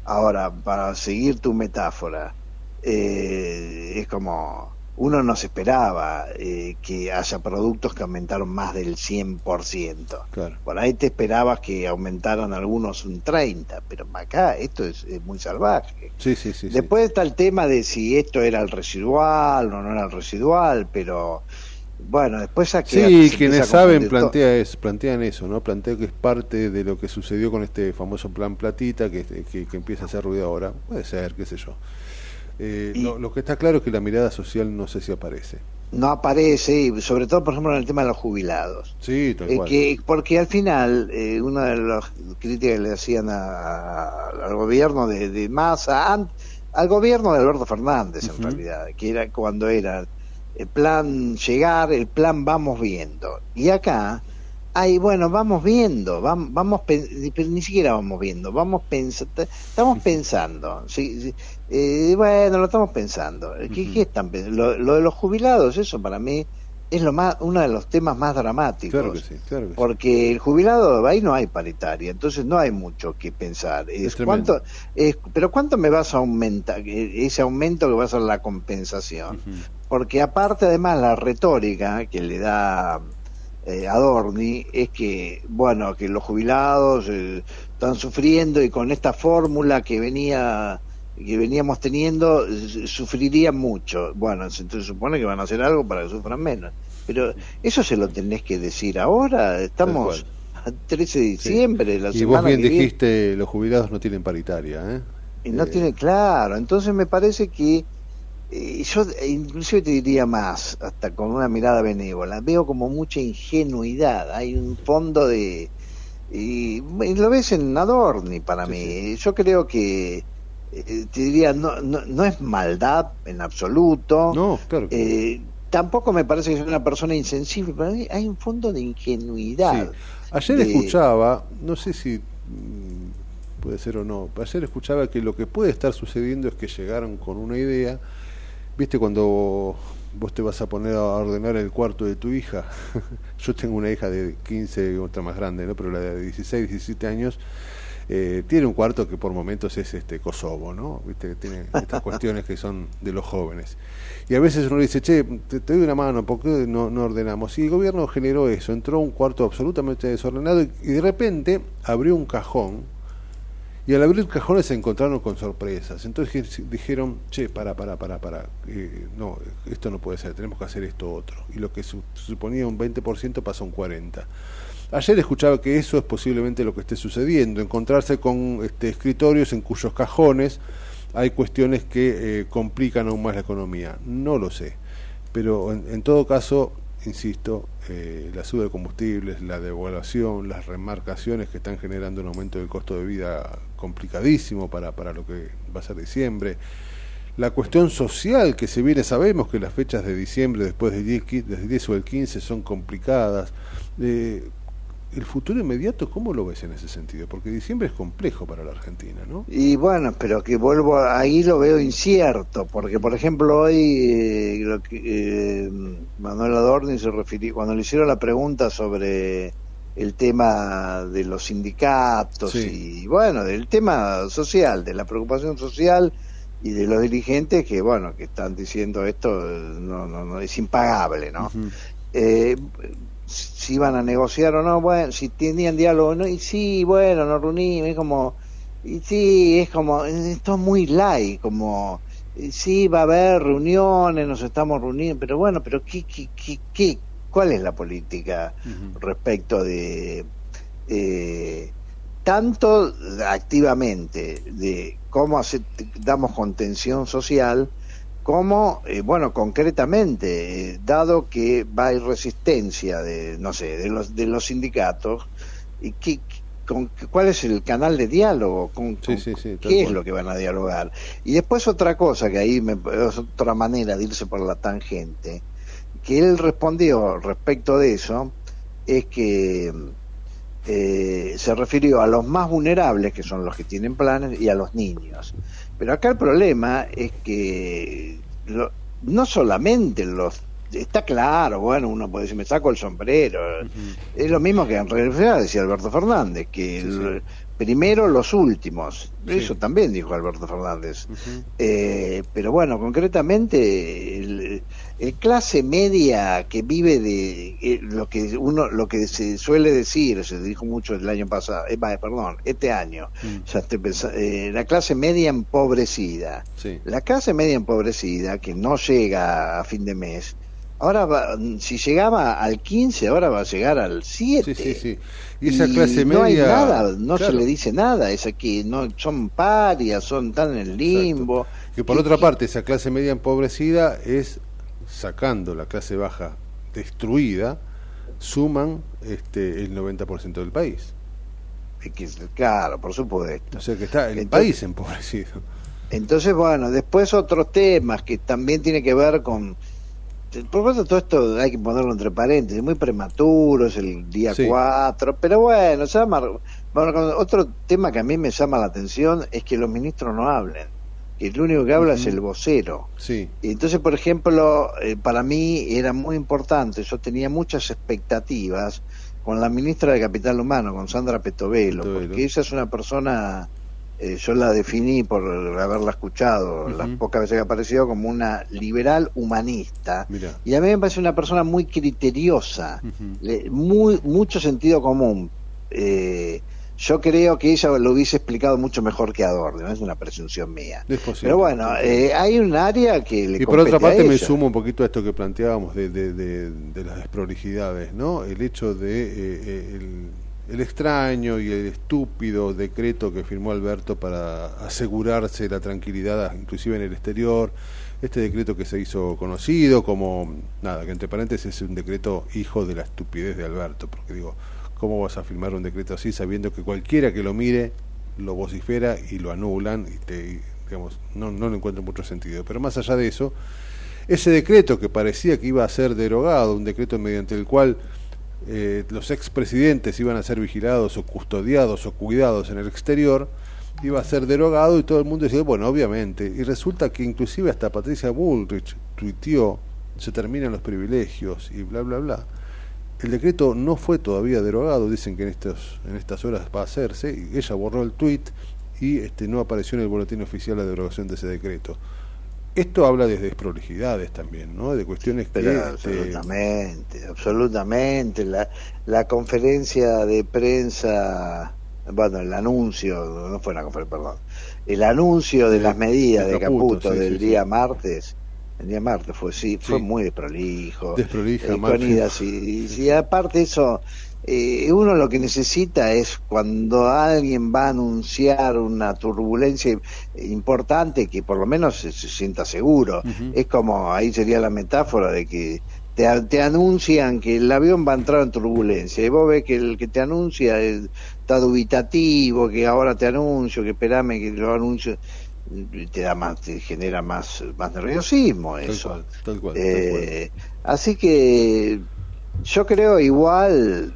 Ahora, para seguir tu metáfora, eh, es como uno no se esperaba eh, que haya productos que aumentaron más del 100%. Claro. Por ahí te esperabas que aumentaran algunos un 30%, pero acá esto es, muy salvaje. Sí, sí, sí, Después está el tema de si esto era el residual o no era el residual, pero bueno, después aquí Sí, quienes saben plantea es, plantean eso, ¿no? Plantea que es parte de lo que sucedió con este famoso plan Platita que, que, que empieza a hacer ruido ahora. Puede ser, qué sé yo. Eh, lo, que está claro es que la mirada social no sé si aparece. No aparece, sobre todo, por ejemplo, en el tema de los jubilados. Sí, tal eh, que, porque al final, eh, una de las críticas que le hacían al gobierno de, de Massa, al gobierno de Alberto Fernández, en realidad, que era cuando era el plan llegar, el plan vamos viendo. Y acá hay, bueno, vamos viendo, vamos, vamos pero ni siquiera vamos viendo, vamos pensando, estamos pensando. Sí, eh, bueno, lo estamos pensando. ¿Qué, están Lo, de los jubilados, eso para mí es lo más uno de los temas más dramáticos. porque el jubilado, ahí no hay paritaria, entonces no hay mucho que pensar. Es, ¿cuánto, es, pero ¿cuánto me vas a aumentar? Ese aumento que va a ser la compensación. Porque aparte además la retórica que le da eh, Adorni es que, bueno, que los jubilados eh, están sufriendo y con esta fórmula que venía que veníamos teniendo sufrirían mucho. Bueno, entonces supone que van a hacer algo para que sufran menos. Pero eso se lo tenés que decir ahora. Estamos a 13 de diciembre. La y vos bien dijiste, los jubilados no tienen paritaria. ¿eh? Y no tienen, claro. Entonces me parece que eh, yo inclusive te diría más, hasta con una mirada benévola, veo como mucha ingenuidad. Hay un fondo de... Y, lo ves en Adorni para mí. Yo creo que eh, te diría, no, no, es maldad en absoluto. No, claro. Eh, tampoco me parece que sea una persona insensible, pero hay un fondo de ingenuidad. Ayer escuchaba, no sé si mm, puede ser o no, ayer escuchaba que lo que puede estar sucediendo es que llegaron con una idea, viste cuando vos te vas a poner a ordenar el cuarto de tu hija, yo tengo una hija de 15, otra más grande, ¿no? pero la de 16, 17 años, eh, tiene un cuarto que por momentos es este Kosovo, ¿no? ¿Viste? Que tiene estas cuestiones que son de los jóvenes. Y a veces uno dice, che, te, doy una mano, ¿por qué no, ordenamos? Y el gobierno generó eso, entró un cuarto absolutamente desordenado y, de repente abrió un cajón y al abrir cajones se encontraron con sorpresas. Entonces dijeron, che, para, para, para, para, eh, no, esto no puede ser, tenemos que hacer esto otro. Y lo que suponía un 20% pasó a un 40%. Ayer escuchaba que eso es posiblemente lo que esté sucediendo, encontrarse con este, escritorios en cuyos cajones hay cuestiones que eh, complican aún más la economía. No lo sé, pero en, todo caso, insisto, eh, la suba de combustibles, la devaluación, las remarcaciones que están generando un aumento del costo de vida complicadísimo para, para lo que va a ser diciembre, la cuestión social que se viene, sabemos que las fechas de diciembre después del 10, 10 o el 15 son complicadas. Eh, el futuro inmediato, ¿cómo lo ves en ese sentido? Porque diciembre es complejo para la Argentina, ¿no? Y bueno, pero que vuelvo, ahí lo veo incierto, porque por ejemplo hoy eh, eh, Manuel Adorni se refirió, cuando le hicieron la pregunta sobre el tema de los sindicatos y bueno, del tema social, de la preocupación social y de los dirigentes que bueno, que están diciendo esto no, no, no es impagable, ¿no? Si iban a negociar o no, bueno, si tenían diálogo o no, y sí, bueno, nos reunimos, es como, y sí, es como, esto es muy light, como, sí, va a haber reuniones, nos estamos reuniendo, pero bueno, pero ¿qué, qué, qué, cuál es la política respecto de, eh, tanto activamente, de cómo hacer, damos contención social, como, eh, bueno, concretamente, eh, dado que va a haber resistencia de, no sé, de los, de los sindicatos, y que, con cuál es el canal de diálogo, con, qué es lo que van a dialogar. Y después otra cosa que ahí me, es otra manera de irse por la tangente, que él respondió respecto de eso, es que eh, se refirió a los más vulnerables, que son los que tienen planes, y a los niños. Pero acá el problema es que no solamente los está claro, bueno, uno puede decir, me saco el sombrero. Es lo mismo que en realidad decía Alberto Fernández, que primero los últimos. Eso también dijo Alberto Fernández. Eh, pero bueno, concretamente, el, clase media que vive de eh, lo que uno lo que se suele decir, se dijo mucho el año pasado, eh, perdón, este año, mm. la clase media empobrecida. La clase media empobrecida, que no llega a fin de mes, Ahora, va, si llegaba al 15, ahora va a llegar al 7. Sí, sí, sí. Y esa clase media. No hay nada, no se le dice nada. Es aquí, no, son parias, son tan en el limbo. Que por otra parte, esa clase media empobrecida es sacando la clase baja destruida, suman este, el 90% del país. Claro, por supuesto. O sea que está el país empobrecido. Entonces, bueno, después otros temas que también tiene que ver con por supuesto todo esto hay que ponerlo entre paréntesis, muy prematuro, es el día 4, pero bueno, otro tema que a mí me llama la atención es que los ministros no hablen, el único que habla es el vocero. Sí. Y entonces, por ejemplo, eh, para mí era muy importante, yo tenía muchas expectativas con la ministra de Capital Humano, con Sandra Petovelo, porque ella es una persona eh, yo la definí por haberla escuchado las pocas veces que ha aparecido como una liberal humanista. Y a mí me parece una persona muy criteriosa muy mucho sentido común eh, yo creo que ella lo hubiese explicado mucho mejor que Adorno, es una presunción mía. pero bueno, eh, hay un área que le Y por otra parte me sumo un poquito a esto que planteábamos de, de, las desprolijidades, ¿no? El hecho de el, el extraño y el estúpido decreto que firmó Alberto para asegurarse la tranquilidad inclusive en el exterior, este decreto que se hizo conocido como, nada, que entre paréntesis es un decreto hijo de la estupidez de Alberto, porque digo, ¿cómo vas a firmar un decreto así sabiendo que cualquiera que lo mire lo vocifera y lo anulan y te, digamos, no, no le encuentro mucho sentido. Pero más allá de eso, ese decreto que parecía que iba a ser derogado, un decreto mediante el cual eh, los expresidentes iban a ser vigilados o custodiados o cuidados en el exterior, iba a ser derogado y todo el mundo decía, bueno, obviamente. Y resulta que inclusive hasta Patricia Bullrich tuiteó, se terminan los privilegios y bla, bla, bla. El decreto no fue todavía derogado, dicen que en, estos, en estas horas va a hacerse, y ella borró el tuit y este, no apareció en el boletín oficial la derogación de ese decreto. Esto habla de desprolijidades también, ¿no? De cuestiones que... Este, absolutamente, absolutamente. La, la conferencia de prensa, bueno, el anuncio, no fue una conferencia, perdón, el anuncio de, las medidas de Caputo, del día martes, el día martes fue sí, fue muy desprolijo. Desprolija, eh, y, y aparte eso eh, uno lo que necesita es cuando alguien va a anunciar una turbulencia importante que por lo menos se, sienta seguro. Es como, ahí sería la metáfora de que te, te, anuncian que el avión va a entrar en turbulencia y vos ves que el que te anuncia está dubitativo, que ahora te anuncio, que esperame que lo anuncio te da más te genera más más nerviosismo eso. eh, así que yo creo igual,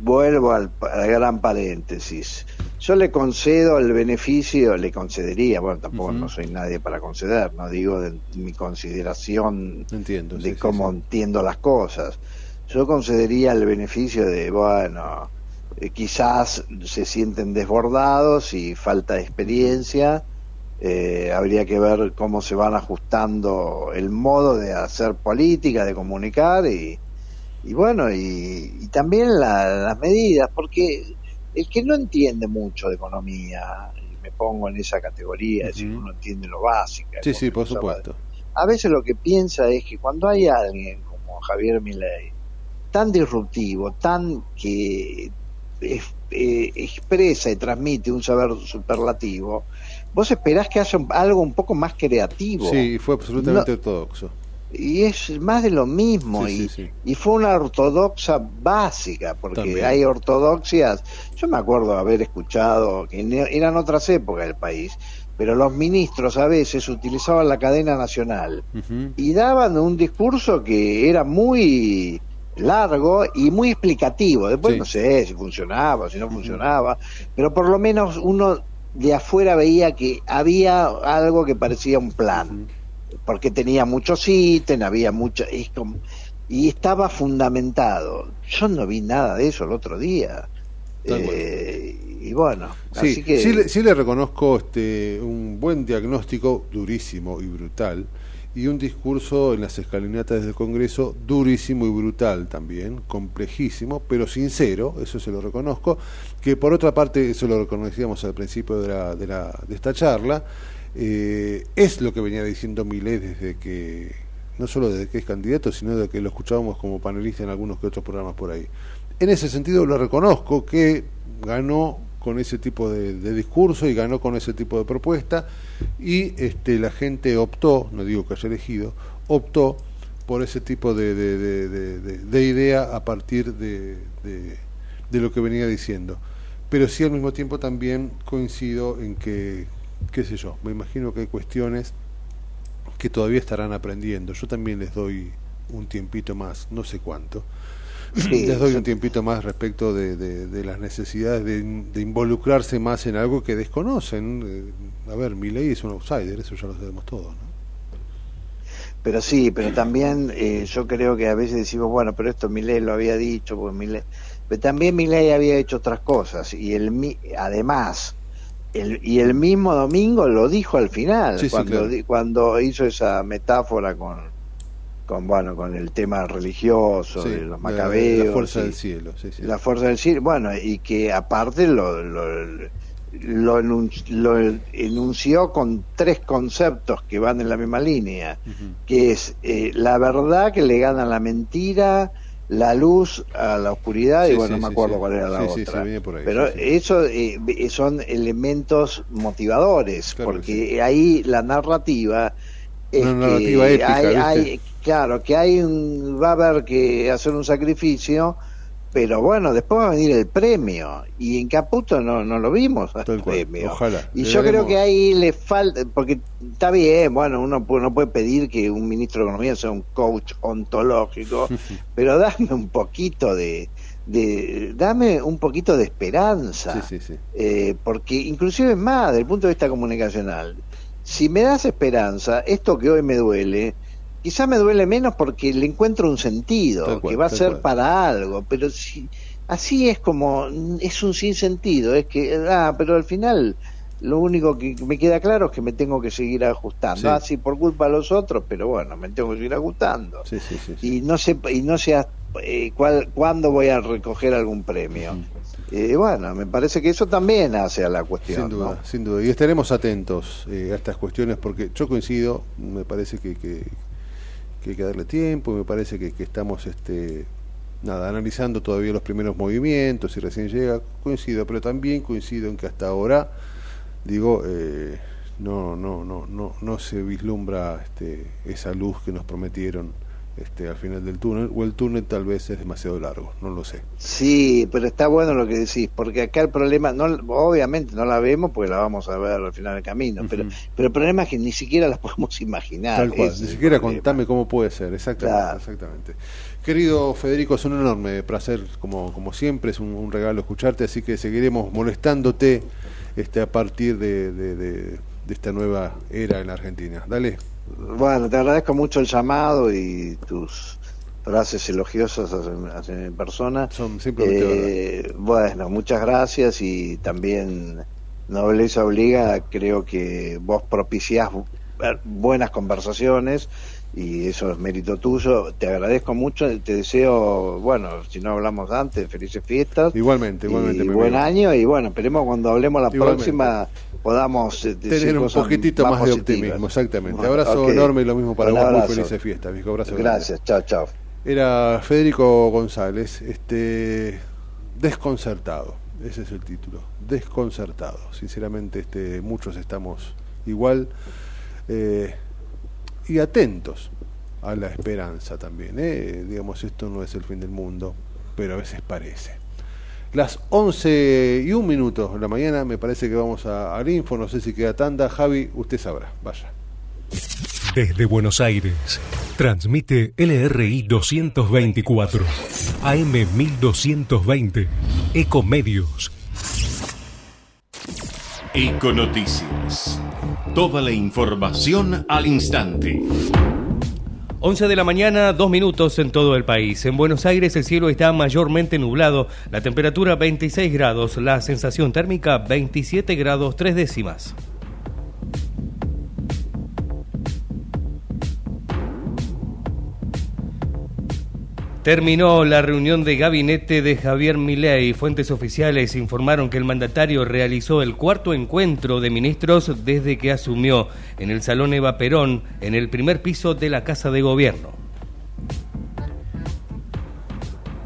vuelvo al, gran paréntesis, yo le concedo el beneficio, le concedería, bueno, tampoco no soy nadie para conceder, no digo de, mi consideración de cómo entiendo las cosas. Yo concedería el beneficio de, bueno, eh, quizás se sienten desbordados y falta de experiencia, eh, habría que ver cómo se van ajustando el modo de hacer política, de comunicar y y bueno, y, también las medidas, porque el que no entiende mucho de economía, y me pongo en esa categoría, es decir, uno entiende lo básico. Sí, sí, por supuesto. A veces lo que piensa es que cuando hay alguien como Javier Milei, tan disruptivo, tan que eh, expresa y transmite un saber superlativo, vos esperás que haya algo un poco más creativo. Sí, fue absolutamente ortodoxo. Y es más de lo mismo y, y fue una ortodoxa básica porque hay ortodoxias. Yo me acuerdo haber escuchado que eran otras épocas del país pero los ministros a veces utilizaban la cadena nacional y daban un discurso que era muy largo y muy explicativo. Después no sé si funcionaba si no funcionaba pero por lo menos uno de afuera veía que había algo que parecía un plan porque tenía muchos ítems, había mucho, y, estaba fundamentado. Yo no vi nada de eso el otro día. Eh, y bueno, sí, así que... sí, le, sí le reconozco este, un buen diagnóstico, durísimo y brutal, y un discurso en las escalinatas del Congreso durísimo y brutal también, complejísimo, pero sincero, eso se lo reconozco, que por otra parte, eso lo reconocíamos al principio de, la, de, la, de esta charla, eh, es lo que venía diciendo Millet desde que, no solo desde que es candidato, sino desde que lo escuchábamos como panelista en algunos que otros programas por ahí. En ese sentido lo reconozco que ganó con ese tipo de, discurso y ganó con ese tipo de propuesta y este, la gente optó, no digo que haya elegido, optó por ese tipo de, de idea a partir de, lo que venía diciendo. Pero sí al mismo tiempo también coincido en que qué sé yo, me imagino que hay cuestiones que todavía estarán aprendiendo. Yo también les doy un tiempito más, no sé cuánto. Les doy un tiempito más respecto de, de, las necesidades de, involucrarse más en algo que desconocen. Eh, a ver, mi ley es un outsider, eso ya lo sabemos todos, ¿no? Pero sí, pero también eh, yo creo que a veces decimos, bueno, pero esto ley lo había dicho, pues Milei... Pero también ley había hecho otras cosas y el, además y el mismo domingo lo dijo al final, cuando, cuando hizo esa metáfora con, con bueno con el tema religioso de los macabeos la, fuerza del cielo la fuerza del cielo bueno y que aparte lo, lo, lo, enunció con tres conceptos que van en la misma línea que es eh, la verdad que le gana la mentira la luz a la oscuridad y bueno, no me acuerdo cuál era la otra. Pero eso eh, son elementos motivadores, porque ahí la narrativa es que hay, claro, que hay un, va a haber que hacer un sacrificio pero bueno, después va a venir el premio y en Caputo no, no lo vimos el premio. Ojalá. Y yo creo que ahí le falta, porque está bien, bueno, uno no puede pedir que un ministro de Economía sea un coach ontológico, pero dame un poquito de, de dame un poquito de esperanza, eh, porque inclusive más, desde el punto de vista comunicacional, si me das esperanza, esto que hoy me duele, quizá me duele menos porque le encuentro un sentido, que va a ser para algo, pero si así es como, es un sinsentido, es que, ah, pero al final lo único que me queda claro es que me tengo que seguir ajustando, así ah, por culpa de los otros, pero bueno, me tengo que seguir ajustando. y no sé, y no sé eh, cuál, cuándo voy a recoger algún premio. Eh, bueno, me parece que eso también hace a la cuestión. Sin duda, sin duda. Y estaremos atentos eh, a estas cuestiones porque yo coincido, me parece que, que, que hay que darle tiempo, me parece que, estamos este, nada, analizando todavía los primeros movimientos y recién llega, coincido, pero también coincido en que hasta ahora, digo, eh, no, no, no, no, no se vislumbra este, esa luz que nos prometieron este, al final del túnel, o el túnel tal vez es demasiado largo, no lo sé. Sí, pero está bueno lo que decís, porque acá el problema, no, obviamente no la vemos porque la vamos a ver al final del camino, pero, pero el problema es que ni siquiera la podemos imaginar. Tal cual, ni siquiera contame cómo puede ser, exactamente, exactamente. Querido Federico, es un enorme placer, como, como siempre, es un, regalo escucharte, así que seguiremos molestándote este, a partir de, de, de esta nueva era en la Argentina. Dale. Bueno, te agradezco mucho el llamado y tus frases elogiosas en persona. Son simplemente eh, Bueno, muchas gracias y también Nobleza Obliga, creo que vos propiciás buenas conversaciones y eso es mérito tuyo. Te agradezco mucho, te deseo, bueno, si no hablamos antes, felices fiestas. Igualmente, igualmente. Y buen año y bueno, esperemos cuando hablemos la próxima podamos eh, tener un poquitito más, de optimismo, exactamente. Abrazo enorme y lo mismo para vos, muy felices fiestas, viejo. Abrazo Gracias, chao, chao. Era Federico González, este desconcertado, ese es el título, desconcertado. Sinceramente, este, muchos estamos igual. Eh, y atentos, a la esperanza también. ¿eh? Digamos, esto no es el fin del mundo, pero a veces parece. Las 11 y un minuto de la mañana, me parece que vamos a, al info, no sé si queda tanda. Javi, usted sabrá, vaya. Desde Buenos Aires, transmite LRI 224, AM 1220, Ecomedios. Econoticias. Toda la información al instante. 11 de la mañana, dos minutos en todo el país. En Buenos Aires el cielo está mayormente nublado, la temperatura 26 grados, la sensación térmica 27 grados 3 décimas. Terminó la reunión de gabinete de Javier Milei. Fuentes oficiales informaron que el mandatario realizó el cuarto encuentro de ministros desde que asumió en el Salón Eva Perón, en el primer piso de la Casa de Gobierno.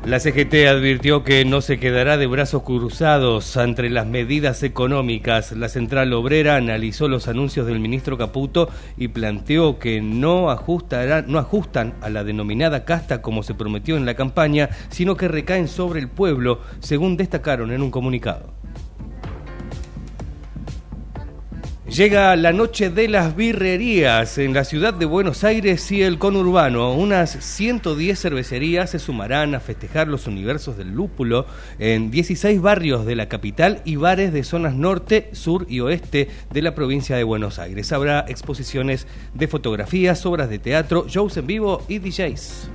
La CGT advirtió que no se quedará de brazos cruzados ante las medidas económicas. La central obrera analizó los anuncios del ministro Caputo y planteó que no, ajustará, no ajustan a la denominada casta como se prometió en la campaña, sino que recaen sobre el pueblo, según destacaron en un comunicado. Llega la noche de las birrerías en la ciudad de Buenos Aires y el conurbano. Unas 110 cervecerías se sumarán a festejar los universos del lúpulo en 16 barrios de la capital y bares de zonas norte, sur y oeste de la provincia de Buenos Aires. Habrá exposiciones de fotografías, obras de teatro, shows en vivo y DJs.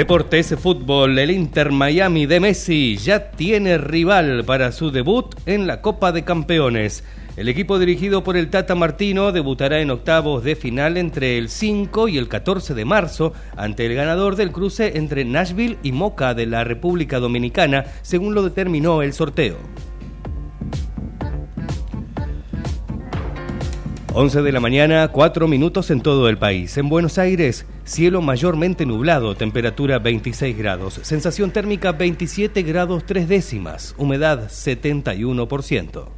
Deportes, fútbol, el Inter Miami de Messi ya tiene rival para su debut en la Copa de Campeones. El equipo dirigido por el Tata Martino debutará en octavos de final entre el 5 y el 14 de marzo ante el ganador del cruce entre Nashville y Moca de la República Dominicana, según lo determinó el sorteo. 11 de la mañana, 4 minutos en todo el país. En Buenos Aires, cielo mayormente nublado, temperatura 26 grados, sensación térmica 27 grados 3 décimas, humedad 71%.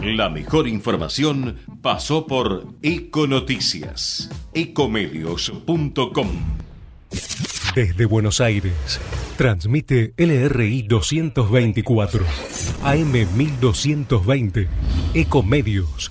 La mejor información pasó por Econoticias, ecomedios.com. Desde Buenos Aires, transmite LRI 224, AM 1220, Ecomedios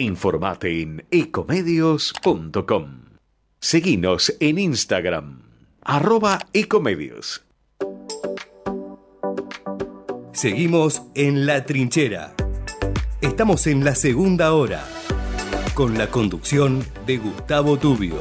Informate en ecomedios.com. Seguinos en Instagram, arroba ecomedios. Seguimos en La Trinchera. Estamos en la segunda hora. con la conducción de Gustavo Tubio.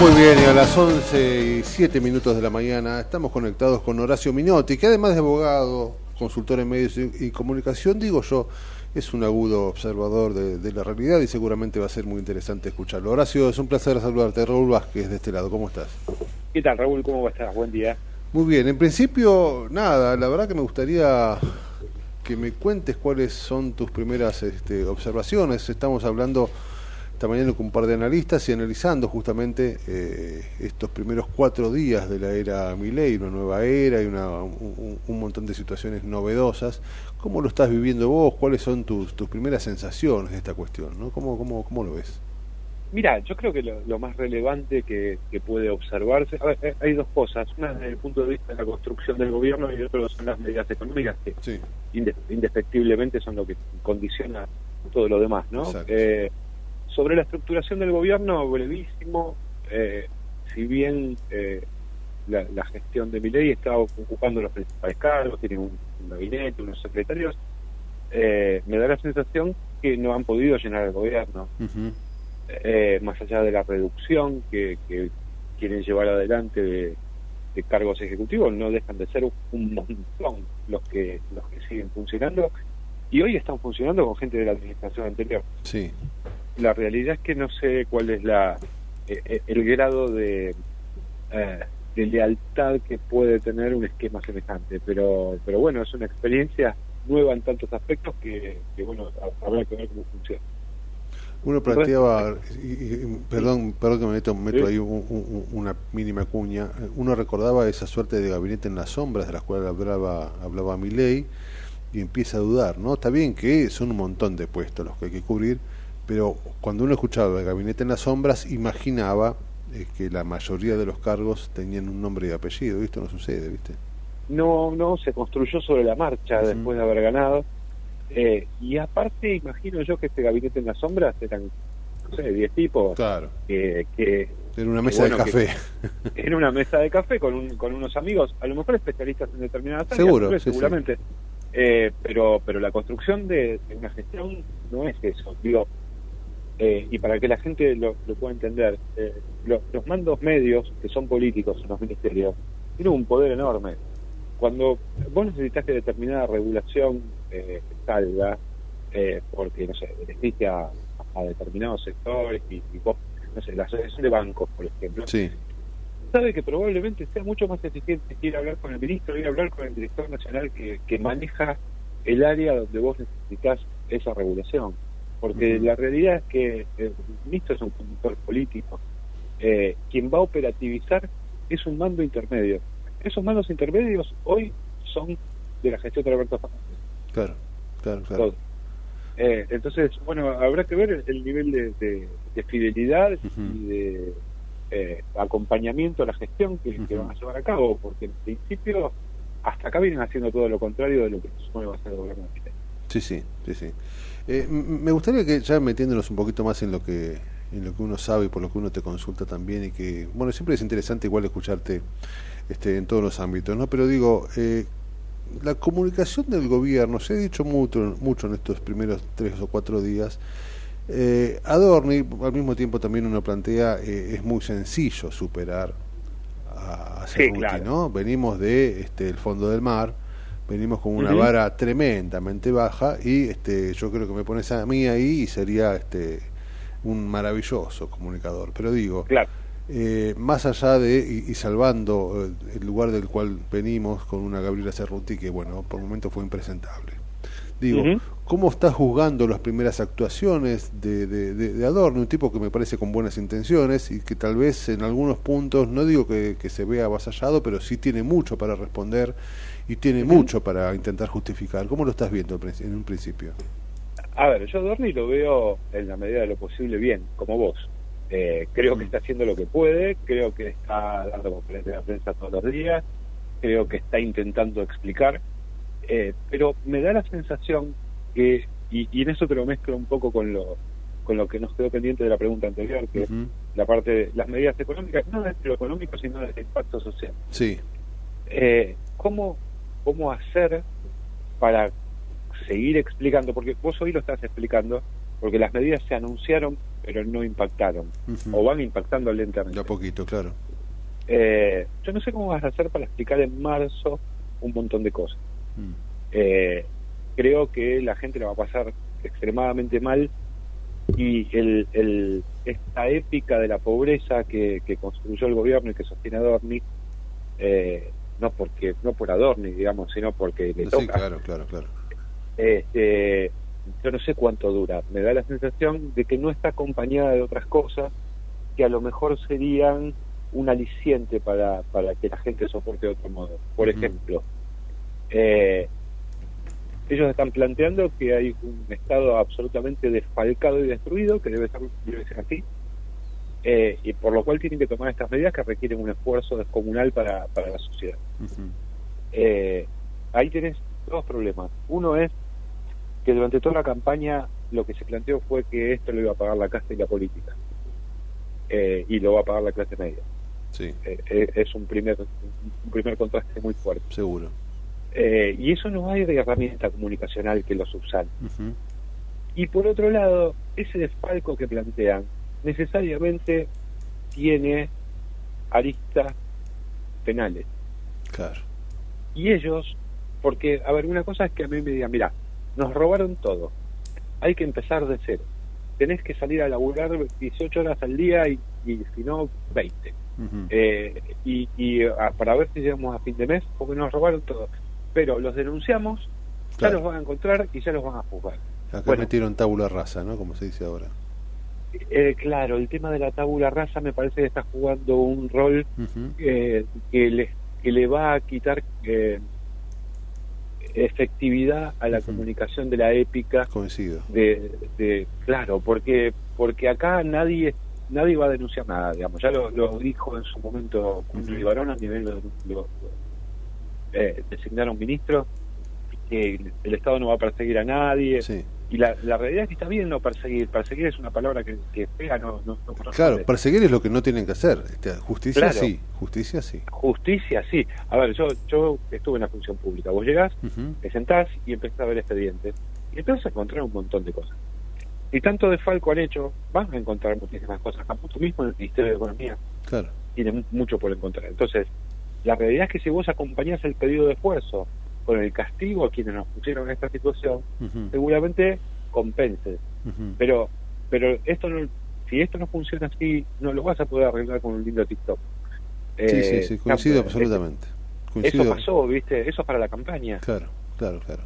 Bien, y a las 11 y 7 minutos de la mañana estamos conectados con Horacio Minotti, que además de abogado, consultor en medios y, comunicación, digo yo, es un agudo observador de, la realidad y seguramente va a ser muy interesante escucharlo. Horacio, es un placer saludarte. Raúl Vázquez de este lado, ¿cómo estás? ¿Qué tal, Raúl? ¿Cómo estás? Buen día. Muy bien, en principio, nada, la verdad que me gustaría que me cuentes cuáles son tus primeras este, observaciones. Estamos hablando esta mañana con un par de analistas y analizando justamente eh, estos primeros cuatro días de la era Milei, una nueva era y una, un, montón de situaciones novedosas. ¿Cómo lo estás viviendo vos? ¿Cuáles son tus, tus primeras sensaciones de esta cuestión? ¿no? ¿Cómo, cómo, cómo lo ves? Mira, yo creo que lo, más relevante que, puede observarse, eh, hay dos cosas, una desde el punto de vista de la construcción del gobierno y otro son las medidas económicas que indefectiblemente son lo que condiciona todo lo demás, ¿no? Eh, sobre la estructuración del gobierno, brevísimo, eh, si bien eh, la, gestión de Miley está ocupando los principales cargos, tiene un, gabinete, unos secretarios, eh, me da la sensación que no han podido llenar el gobierno. más allá de la reducción que, quieren llevar adelante de, cargos ejecutivos, no dejan de ser un montón los que, los que siguen funcionando y hoy están funcionando con gente de la administración anterior. Sí la realidad es que no sé cuál es la eh, eh, el grado de, eh, de lealtad que puede tener un esquema semejante, pero pero bueno, es una experiencia nueva en tantos aspectos que, bueno, habrá que ver cómo funciona. Uno planteaba, y, perdón, perdón que me meto, meto ahí una mínima cuña, uno recordaba esa suerte de gabinete en las sombras de las cuales hablaba, hablaba Milei y empieza a dudar, ¿no? Está bien que son un montón de puestos los que hay que cubrir, pero cuando uno escuchaba el gabinete en las sombras, imaginaba eh, que la mayoría de los cargos tenían un nombre y apellido, y esto no sucede, ¿viste? No, no, se construyó sobre la marcha después de haber ganado. Eh, y aparte, imagino yo que este gabinete en las sombras eran, no sé, 10 tipos. Claro. Que, que, en una mesa de café. en una mesa de café con, un, con unos amigos, a lo mejor especialistas en determinadas áreas. Seguro, seguramente. Eh, pero, pero la construcción de, de, una gestión no es eso. Digo, eh, y para que la gente lo, pueda entender, eh, los mandos medios, que son políticos en los ministerios, tienen un poder enorme. Cuando vos necesitas que determinada regulación eh, salga, eh, porque, no sé, beneficia a, determinados sectores, y, vos, no sé, la asociación de bancos, por ejemplo, sí. sabe que probablemente sea mucho más eficiente ir a hablar con el ministro, ir a hablar con el director nacional que, que maneja el área donde vos necesitas esa regulación porque la realidad es que eh, el ministro es un conductor político. Eh, quien va a operativizar es un mando intermedio. Esos mandos intermedios hoy son de la gestión de Roberto Fernández. Claro, claro, claro. Eh, entonces, bueno, habrá que ver el, nivel de, fidelidad y de acompañamiento a la gestión que, van a llevar a cabo, porque en principio hasta acá vienen haciendo todo lo contrario de lo que se supone va a ser el gobierno de Sí, sí, sí, sí. Eh, me gustaría que ya metiéndonos un poquito más en lo que en lo que uno sabe y por lo que uno te consulta también y que bueno siempre es interesante igual escucharte este en todos los ámbitos no pero digo eh, la comunicación del gobierno se ha dicho mucho mucho en estos primeros tres o cuatro días Eh, Adorni, al mismo tiempo también uno plantea, eh, es muy sencillo superar a, Cerruti, ¿no? Venimos de este, el fondo del mar, venimos con una vara tremendamente baja y este, yo creo que me pones a mí ahí y sería este, un maravilloso comunicador. Pero digo, eh, más allá de, y, salvando eh, el lugar del cual venimos con una Gabriela Cerruti que, bueno, por el momento fue impresentable. Digo, ¿cómo estás juzgando las primeras actuaciones de, de, Adorno? Un tipo que me parece con buenas intenciones y que tal vez en algunos puntos, no digo que, se vea avasallado, pero sí tiene mucho para responder y tiene mucho para intentar justificar. ¿Cómo lo estás viendo en un principio? A ver, yo Adorni lo veo en la medida de lo posible bien, como vos. Eh, creo que está haciendo lo que puede, creo que está dando conferencias de prensa todos los días, creo que está intentando explicar eh, pero me da la sensación que, y, en eso te lo mezclo un poco con lo, con lo que nos quedó pendiente de la pregunta anterior, que es la parte de las medidas económicas, no desde lo económico, sino desde el impacto social. Sí. Eh, ¿cómo, ¿Cómo hacer para seguir explicando? Porque vos hoy lo estás explicando, porque las medidas se anunciaron, pero no impactaron, o van impactando lentamente. a poquito, claro. Eh, yo no sé cómo vas a hacer para explicar en marzo un montón de cosas. Eh, creo que la gente le va a pasar extremadamente mal y el, esta épica de la pobreza que, construyó el gobierno y que sostiene Adorni, eh, no porque no por Adorni, digamos, sino porque le toca. claro, claro, claro. Este, yo no sé cuánto dura. Me da la sensación de que no está acompañada de otras cosas que a lo mejor serían un aliciente para, para que la gente soporte de otro modo. Por ejemplo, eh, ellos están planteando que hay un Estado absolutamente desfalcado y destruido, que debe ser, debe ser así, eh, y por lo cual tienen que tomar estas medidas que requieren un esfuerzo descomunal para, para la sociedad. eh, ahí tenés dos problemas. Uno es que durante toda la campaña lo que se planteó fue que esto lo iba a pagar la casa y la política, eh, y lo va a pagar la clase media. Sí. Eh, eh, es un primer, un primer contraste muy fuerte. Seguro. Eh, y eso no hay de herramienta comunicacional que lo subsane. Y por otro lado, ese desfalco que plantean necesariamente tiene aristas penales. Claro. Y ellos, porque, a ver, una cosa es que a mí me digan, mira, nos robaron todo, hay que empezar de cero. Tenés que salir a laburar 18 horas al día y, si no, 20. Eh, y, y para ver si llegamos a fin de mes, porque nos robaron todo pero los denunciamos, ya los van a encontrar y ya los van a juzgar. Acá metieron tabula rasa, ¿no? Como se dice ahora. Eh, claro, el tema de la tabula rasa me parece que está jugando un rol eh, que, le, que le va a quitar eh, efectividad a la comunicación de la épica. Coincido. De, de, claro, porque porque acá nadie nadie va a denunciar nada, digamos. Ya lo, dijo en su momento uh a nivel lo, eh, designar a un ministro, que el Estado no va a perseguir a nadie. Y la, realidad es que está bien no perseguir. Perseguir es una palabra que, que pega, no, no, Claro, perseguir es lo que no tienen que hacer. Este, justicia sí, justicia sí. Justicia sí. A ver, yo yo estuve en la función pública. Vos llegás, te sentás y empezás a ver expedientes. Y empiezas a encontrar un montón de cosas. Y tanto de Falco han hecho, van a encontrar muchísimas cosas. Tú mismo en el Ministerio de Economía claro. tiene mucho por encontrar. Entonces, la realidad es que si vos acompañás el pedido de esfuerzo con el castigo a quienes nos pusieron en esta situación, seguramente compense. Pero pero esto no, si esto no funciona así, no lo vas a poder arreglar con un lindo TikTok. sí, sí, sí, eh, coincido absolutamente. Eso pasó, ¿viste? Eso es para la campaña. Claro, claro, claro.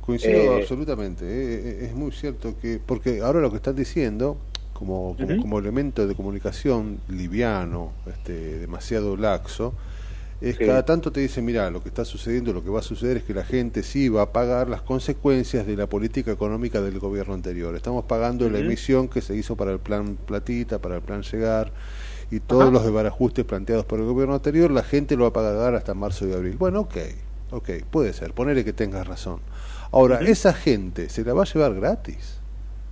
Coincido eh, absolutamente. Eh, es muy cierto que, porque ahora lo que están diciendo, como, como, elemento de comunicación liviano, este, demasiado laxo, es cada tanto te dicen, mira, lo que está sucediendo, lo que va a suceder es que la gente sí va a pagar las consecuencias de la política económica del gobierno anterior. Estamos pagando la emisión que se hizo para el plan Platita, para el plan Llegar y todos los desbarajustes planteados por el gobierno anterior, la gente lo va a pagar hasta marzo y abril. Bueno, ok, ok, puede ser, ponele que tengas razón. Ahora, esa gente se la va a llevar gratis.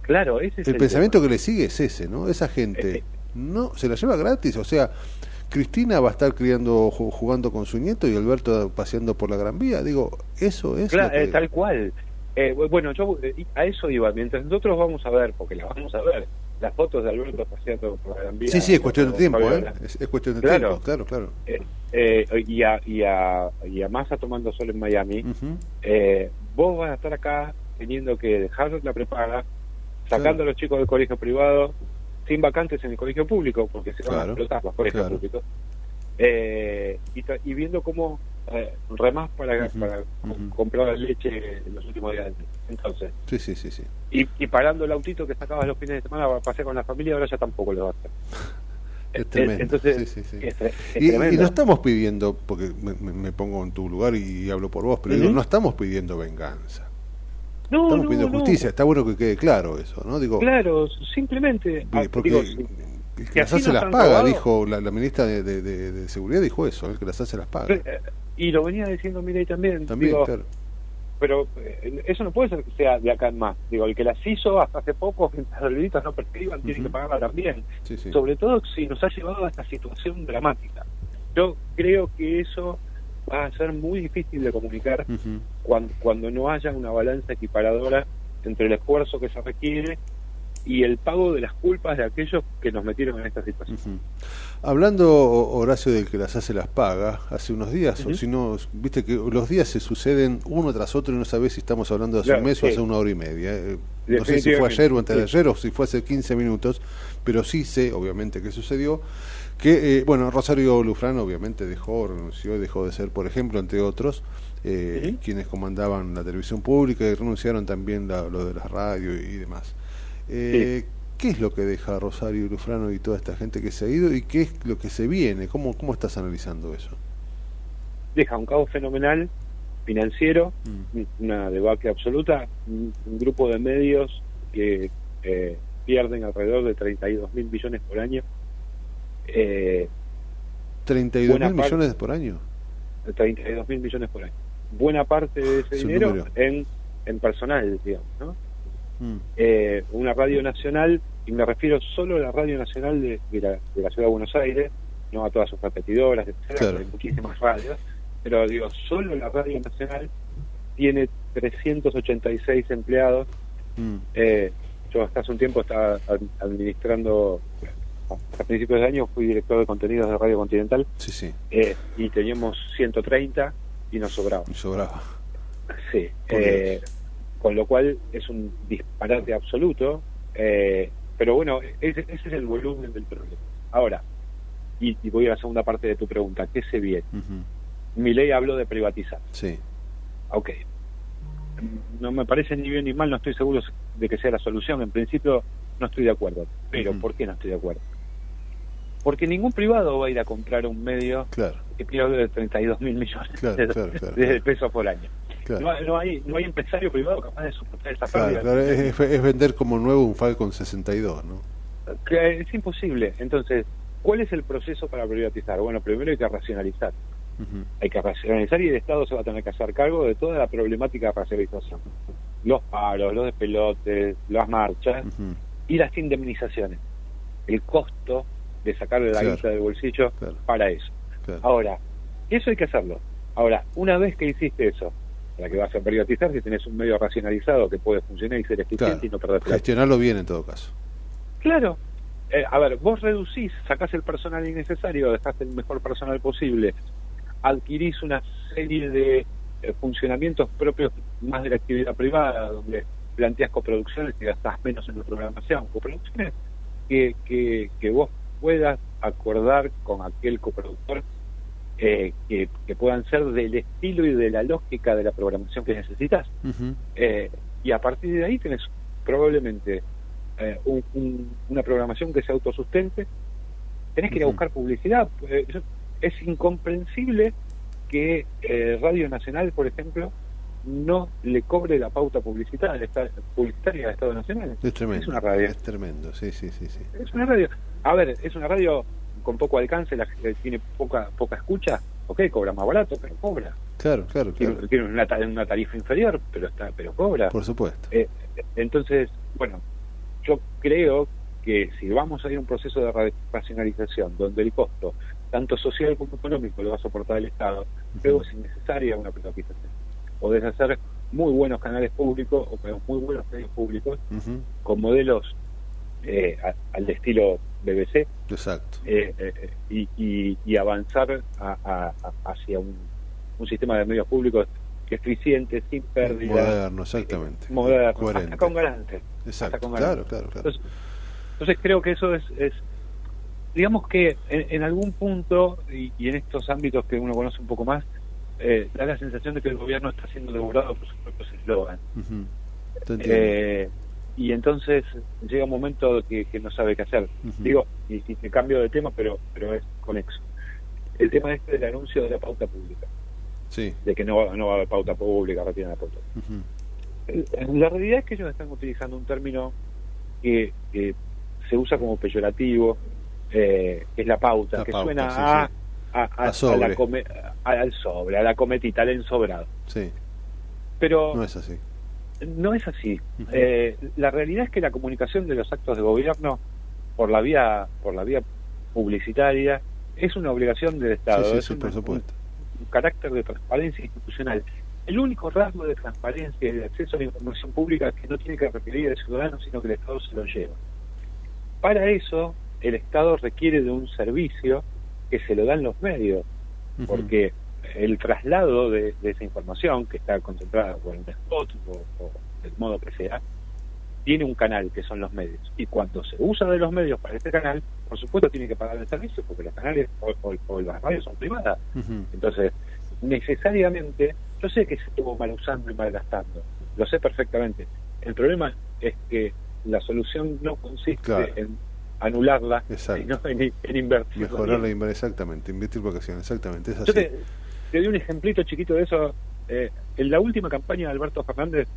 Claro, ese es el, pensamiento que le sigue es ese, ¿no? Esa gente eh, eh. no se la lleva gratis, o sea, Cristina va a estar criando, jugando con su nieto y Alberto paseando por la Gran Vía. Digo, eso es. Claro, tal cual. Eh, bueno, yo eh, a eso iba. Mientras nosotros vamos a ver, porque la vamos a ver, las fotos de Alberto paseando por la Gran Vía. Sí, sí, es cuestión de tiempo, ¿eh? Es, cuestión de tiempo, claro, claro. Eh, y, a, y, a, y a Massa tomando sol en Miami, vos vas a estar acá teniendo que dejar la prepaga, sacando a los chicos del colegio privado, sin vacantes en el colegio público, porque se van a explotar los colegios públicos, y, y viendo cómo eh, remas para, para comprar leche en los últimos días. Entonces, sí, sí, sí, sí. Y, y parando el autito que sacabas los fines de semana para pasear con la familia, ahora ya tampoco lo va a hacer. Es tremendo. Entonces, sí, sí, sí. y, no estamos pidiendo, porque me, pongo en tu lugar y, hablo por vos, pero no estamos pidiendo venganza. No, estamos pidiendo justicia. Está bueno que quede claro eso, ¿no? Digo, claro, simplemente. Ah, porque que las hace las paga, dijo la, ministra de, de, Seguridad, dijo eso, el que las hace las paga. Eh, y lo venía diciendo Mirei también. También, Pero eh, eso no puede ser que sea de acá en más. Digo, el que las hizo hasta hace poco, mientras los delitos no prescriban, tiene que pagarla también. Sobre todo si nos ha llevado a esta situación dramática. Yo creo que eso va a ser muy difícil de comunicar cuando, cuando no haya una balanza equiparadora entre el esfuerzo que se requiere y el pago de las culpas de aquellos que nos metieron en esta situación. Hablando, Horacio, del que las hace las paga, hace unos días, o si no, viste que los días se suceden uno tras otro y no sabes si estamos hablando de hace un mes o hace una hora y media. Eh, no sé si fue ayer o antes de ayer o si fue hace 15 minutos, pero sí sé, obviamente, que sucedió. Que, eh, bueno, Rosario Lufrán obviamente dejó, renunció y dejó de ser, por ejemplo, entre otros, eh, quienes comandaban la televisión pública y renunciaron también lo de la radio y demás. Eh, ¿Qué es lo que deja Rosario Lufrano y toda esta gente que se ha ido y qué es lo que se viene? ¿Cómo, cómo estás analizando eso? Deja un caos fenomenal financiero, mm. una debacle absoluta, un, grupo de medios que eh, pierden alrededor de 32 mil millones por año. Eh, ¿32 mil millones por año? 32 mil millones por año. Buena parte de ese dinero en, en personal, digamos, ¿no? Mm. eh, una radio nacional, y me refiero solo a la radio nacional de, la, Ciudad de Buenos Aires, no a todas sus repetidoras, etcétera, muchísimas radios, pero digo, solo la radio nacional tiene 386 empleados. Mm. Eh, yo hasta hace un tiempo estaba administrando, a principios de año fui director de contenidos de Radio Continental, sí, sí. Eh, y teníamos 130 y nos sobraba. Sobraba. Sí. Eh, con lo cual es un disparate absoluto, eh, pero bueno, ese, es el volumen del problema. Ahora, y, voy a la segunda parte de tu pregunta, ¿qué se viene? Mi ley habló de privatizar. Sí. Ok. No me parece ni bien ni mal, no estoy seguro de que sea la solución. En principio no estoy de acuerdo. Pero ¿por qué no estoy de acuerdo? Porque ningún privado va a ir a comprar un medio que pierde 32 mil millones de pesos por año. No, hay, no hay empresario privado capaz de soportar esa claro, es, vender como nuevo un Falcon 62, ¿no? Es imposible. Entonces, ¿cuál es el proceso para privatizar? Bueno, primero hay que racionalizar. Hay que racionalizar y el Estado se va a tener que hacer cargo de toda la problemática de racionalización. Los paros, los despelotes, las marchas y las indemnizaciones. El costo de sacarle la guita del bolsillo para eso. Ahora, eso hay que hacerlo. Ahora, una vez que hiciste eso, la que vas a privatizar si tenés un medio racionalizado que puede funcionar y ser eficiente y no perder. Gestionarlo bien en todo caso. Claro. Eh, a ver, vos reducís, sacás el personal innecesario, dejás el mejor personal posible, adquirís una serie de eh, funcionamientos propios más de la actividad privada, donde planteas coproducciones y gastás menos en la programación. Coproducciones que, que, que vos puedas acordar con aquel coproductor eh, que, puedan ser del estilo y de la lógica de la programación que necesitas. Eh, y a partir de ahí tenés probablemente eh, una programación que se autosustente. Tenés que ir a buscar publicidad. es incomprensible que Radio Nacional, por ejemplo, no le cobre la pauta publicitaria, publicitaria del Estado Nacional. Es tremendo. Es una radio. Es tremendo, sí, sí, sí, sí. Es una radio. A ver, es una radio con poco alcance, la, tiene poca poca escucha, ok, cobra más barato, pero cobra. Claro, claro, Tiene, una, una, tarifa inferior, pero está pero cobra. Por supuesto. Eh, entonces, bueno, yo creo que si vamos a ir a un proceso de racionalización donde el costo, tanto social como económico, lo va a soportar el Estado, luego es innecesaria una privatización. Podés hacer muy buenos canales públicos o muy buenos medios públicos con modelos eh, al estilo BBC. Exacto. Eh, eh, y, avanzar hacia un, sistema de medios públicos eficiente, sin pérdida. Moderno, exactamente. Moderno, Coherente. con garante. Exacto. Claro, claro, Entonces, creo que eso es, es digamos que en, algún punto, y, en estos ámbitos que uno conoce un poco más, da la sensación de que el gobierno está siendo devorado por sus propios eslogan y entonces llega un momento que, no sabe qué hacer. Digo, y, y, cambio de tema, pero pero es conexo. El tema este del anuncio de la pauta pública. Sí. De que no, no va a haber pauta pública, retiran la pauta. La realidad es que ellos están utilizando un término que, se usa como peyorativo, eh, que es la pauta, que suena a, A, al sobre, a la cometita, al ensobrado. Sí. Pero no es así no es así. Eh, la realidad es que la comunicación de los actos de gobierno por la vía por la vía publicitaria es una obligación del Estado, es un, carácter de transparencia institucional. El único rasgo de transparencia y de acceso a la información pública es que no tiene que requerir al ciudadano, sino que el Estado se lo lleva. Para eso, el Estado requiere de un servicio que se lo dan los medios, porque el traslado de, esa información que está concentrada en un spot o, del modo que sea, tiene un canal que son los medios. Y cuando se usa de los medios para este canal, por supuesto tiene que pagar el servicio porque los canales o, las radios son privadas. Entonces, necesariamente, yo sé que se estuvo mal usando y mal gastando, lo sé perfectamente. El problema es que la solución no consiste en anularla, sino en, invertir. Mejorarla, exactamente, invertir vocación, exactamente. Es así. Te doy un ejemplito chiquito de eso. Eh, en la última campaña de Alberto Fernández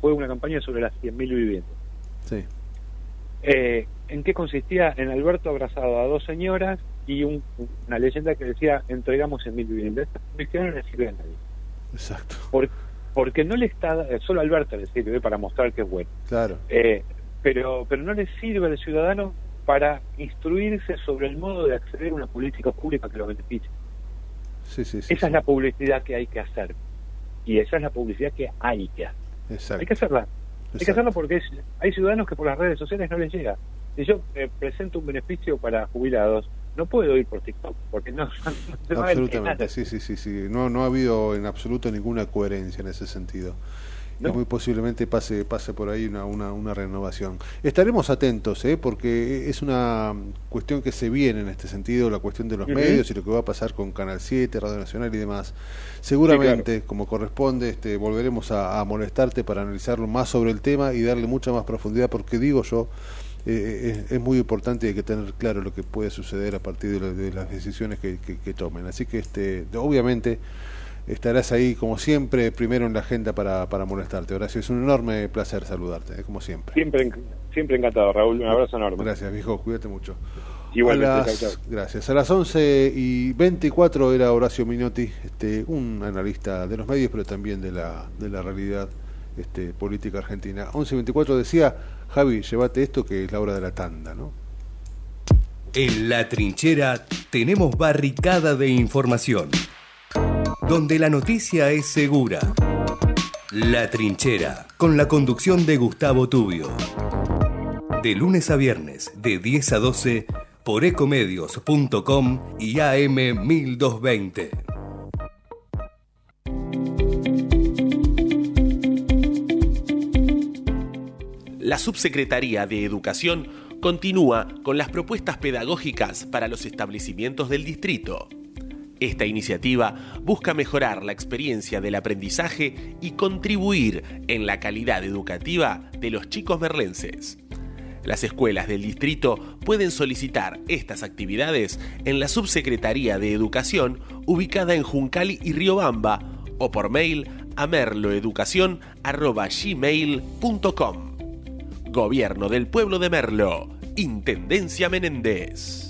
fue una campaña sobre las 100.000 viviendas. Sí. Eh, ¿En qué consistía? En Alberto abrazado a dos señoras y una leyenda que decía entregamos 100.000 viviendas. Esta no le sirve a nadie. Exacto. porque no le está, eh, solo Alberto le sirve para mostrar que es bueno. Claro. pero, pero no le sirve al ciudadano para instruirse sobre el modo de acceder a una política pública que lo beneficie esa es la publicidad que hay que hacer. Y esa es la publicidad que hay que hacer. Hay que hacerla. Hay que hacerla porque hay ciudadanos que por las redes sociales no les llega. Si yo eh, presento un beneficio para jubilados, no puedo ir por TikTok porque no, absolutamente sí sí sí sí no no ha habido en absoluto ninguna coherencia en ese sentido muy posiblemente pase pase por ahí una, una, una renovación. Estaremos atentos, ¿eh? porque es una cuestión que se viene en este sentido, la cuestión de los medios y lo que va a pasar con Canal 7, Radio Nacional y demás. Seguramente, como corresponde, este, volveremos a, molestarte para analizarlo más sobre el tema y darle mucha más profundidad, porque digo yo, eh, es, muy importante y hay que tener claro lo que puede suceder a partir de, las decisiones que, que, tomen. Así que, este, obviamente, estarás ahí como siempre, primero en la agenda para, para molestarte. Horacio, es un enorme placer saludarte, ¿eh? como siempre. Siempre, siempre encantado, Raúl. Un abrazo enorme. Gracias, viejo. Cuídate mucho. Igualmente, Gracias. A las 11 y 24 era Horacio Minotti, este, un analista de los medios, pero también de la, de la realidad este, política argentina. 11 y 24 decía, Javi, llévate esto que es la hora de la tanda, ¿no? En la trinchera tenemos barricada de información donde la noticia es segura. La Trinchera, con la conducción de Gustavo Tubio. De lunes a viernes, de 10 a 12, por ecomedios.com y AM 1220. La Subsecretaría de Educación continúa con las propuestas pedagógicas para los establecimientos del distrito. Esta iniciativa busca mejorar la experiencia del aprendizaje y contribuir en la calidad educativa de los chicos merlenses. Las escuelas del distrito pueden solicitar estas actividades en la Subsecretaría de Educación ubicada en Juncali y Riobamba o por mail a merloeducación.gmail.com Gobierno del Pueblo de Merlo, Intendencia Menéndez.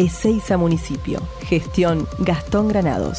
Ezeiza Municipio. Gestión Gastón Granados.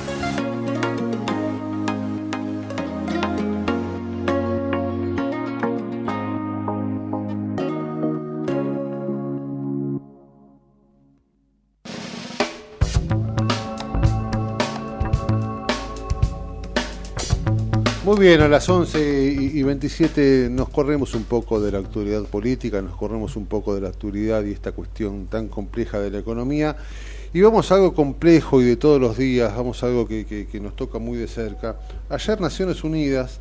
Bien, a las 11 y 27 nos corremos un poco de la actualidad política, nos corremos un poco de la actualidad y esta cuestión tan compleja de la economía. Y vamos a algo complejo y de todos los días, vamos a algo que, nos toca muy de cerca. Ayer Naciones Unidas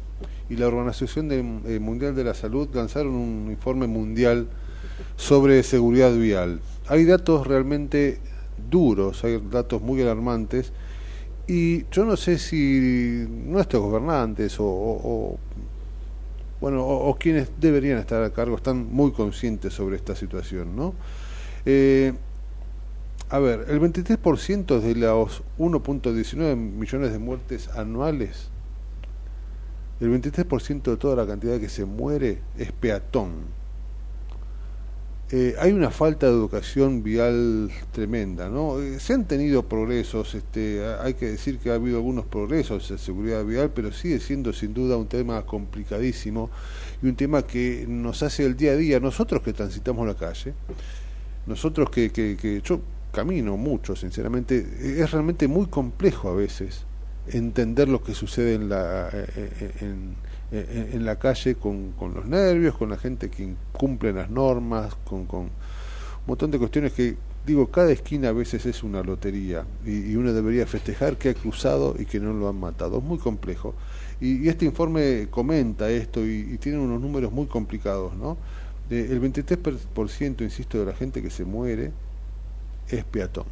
y la Organización eh, Mundial de la Salud lanzaron un informe mundial sobre seguridad vial. Hay datos realmente duros, hay datos muy alarmantes y yo no sé si nuestros gobernantes o, bueno, o, quienes deberían estar a cargo están muy conscientes sobre esta situación, ¿no? Eh, a ver, el 23% de los 1.19 millones de muertes anuales, el 23% de toda la cantidad que se muere es peatón eh, hay una falta de educación vial tremenda, ¿no? Eh, se han tenido progresos, este, hay que decir que ha habido algunos progresos en seguridad vial, pero sigue siendo sin duda un tema complicadísimo y un tema que nos hace el día a día, nosotros que transitamos la calle, nosotros que, que, yo camino mucho, sinceramente, es realmente muy complejo a veces entender lo que sucede en la... Eh, en, eh, en la calle con, con, los nervios, con la gente que incumple las normas, con, con, un montón de cuestiones que, digo, cada esquina a veces es una lotería y, uno debería festejar que ha cruzado y que no lo han matado. Es muy complejo. Y, este informe comenta esto y, tiene unos números muy complicados, ¿no? el 23%, insisto, de la gente que se muere es peatón.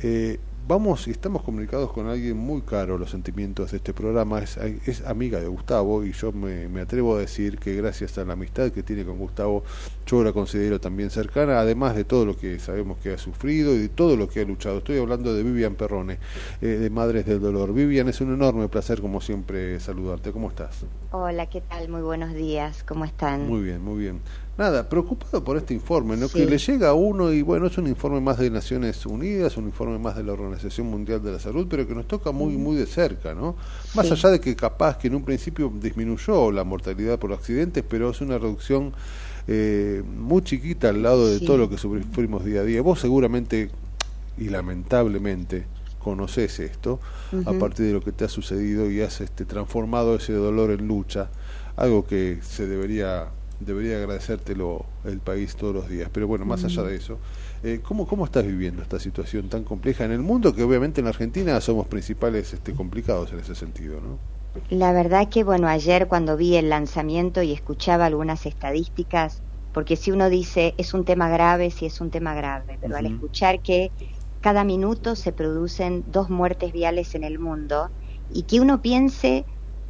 Eh, vamos y estamos comunicados con alguien muy caro los sentimientos de este programa, es, es amiga de Gustavo y yo me, me, atrevo a decir que gracias a la amistad que tiene con Gustavo, yo la considero también cercana, además de todo lo que sabemos que ha sufrido y de todo lo que ha luchado. Estoy hablando de Vivian Perrone, eh, de Madres del Dolor. Vivian, es un enorme placer como siempre saludarte. ¿Cómo estás? Hola, ¿qué tal? Muy buenos días, ¿cómo están? Muy bien, muy bien. Nada, preocupado por este informe, ¿no? que le llega a uno y bueno, es un informe más de Naciones Unidas, un informe más de la Organización Mundial de la Salud, pero que nos toca muy, muy de cerca, ¿no? Más allá de que capaz que en un principio disminuyó la mortalidad por accidentes, pero es una reducción eh, muy chiquita al lado de todo lo que sufrimos día a día. Vos seguramente, y lamentablemente, conoces esto, a partir de lo que te ha sucedido y has este, transformado ese dolor en lucha, algo que se debería debería agradecértelo el país todos los días. Pero bueno, más allá de eso, eh, ¿cómo, ¿cómo estás viviendo esta situación tan compleja en el mundo que obviamente en Argentina somos principales este, complicados en ese sentido, ¿no? La verdad que, bueno, ayer cuando vi el lanzamiento y escuchaba algunas estadísticas, porque si uno dice es un tema grave, sí es un tema grave, pero al escuchar que cada minuto se producen dos muertes viales en el mundo y que uno piense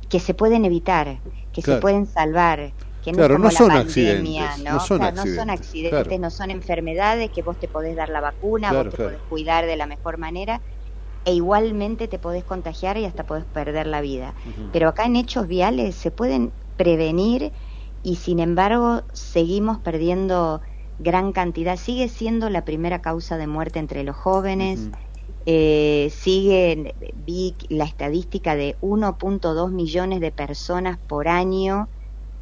que se pueden evitar, que se pueden salvar, que no, claro, no son accidentes, ¿no? No son accidentes, no son, accidentes no son enfermedades que vos te podés dar la vacuna, vos te podés cuidar de la mejor manera e igualmente te podés contagiar y hasta podés perder la vida. Pero acá en hechos viales se pueden prevenir y sin embargo seguimos perdiendo gran cantidad. Sigue siendo la primera causa de muerte entre los jóvenes. eh, sigue, vi la estadística de 1.2 millones de personas por año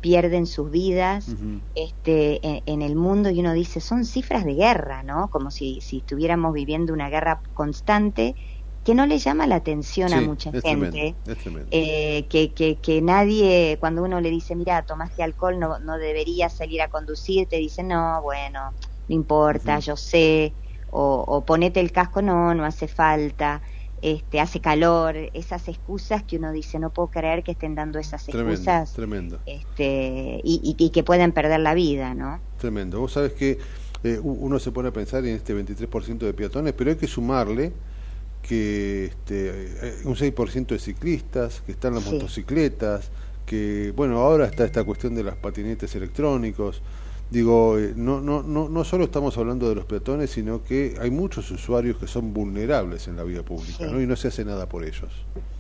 pierden sus vidas este, en, el mundo y uno dice, son cifras de guerra, ¿no? Como si, si estuviéramos viviendo una guerra constante que no le llama la atención a mucha gente, eh, que, que, que, nadie, cuando uno le dice, mira, tomaste alcohol, no, no deberías salir a conducir, te dice, no, bueno, no importa, yo sé, o, o, ponete el casco, no, no hace falta, este, hace calor, esas excusas que uno dice, no puedo creer que estén dando esas excusas, tremendo, Este, y, y, que pueden perder la vida, ¿no? Tremendo, vos sabes que eh, uno se pone a pensar en este 23% de peatones, pero hay que sumarle que este, un 6% de ciclistas, que están las motocicletas, que bueno, ahora está esta cuestión de las patinetes electrónicos. Digo, eh, no, no, no, no solo estamos hablando de los peatones, sino que hay muchos usuarios que son vulnerables en la vía pública, ¿no? Y no se hace nada por ellos.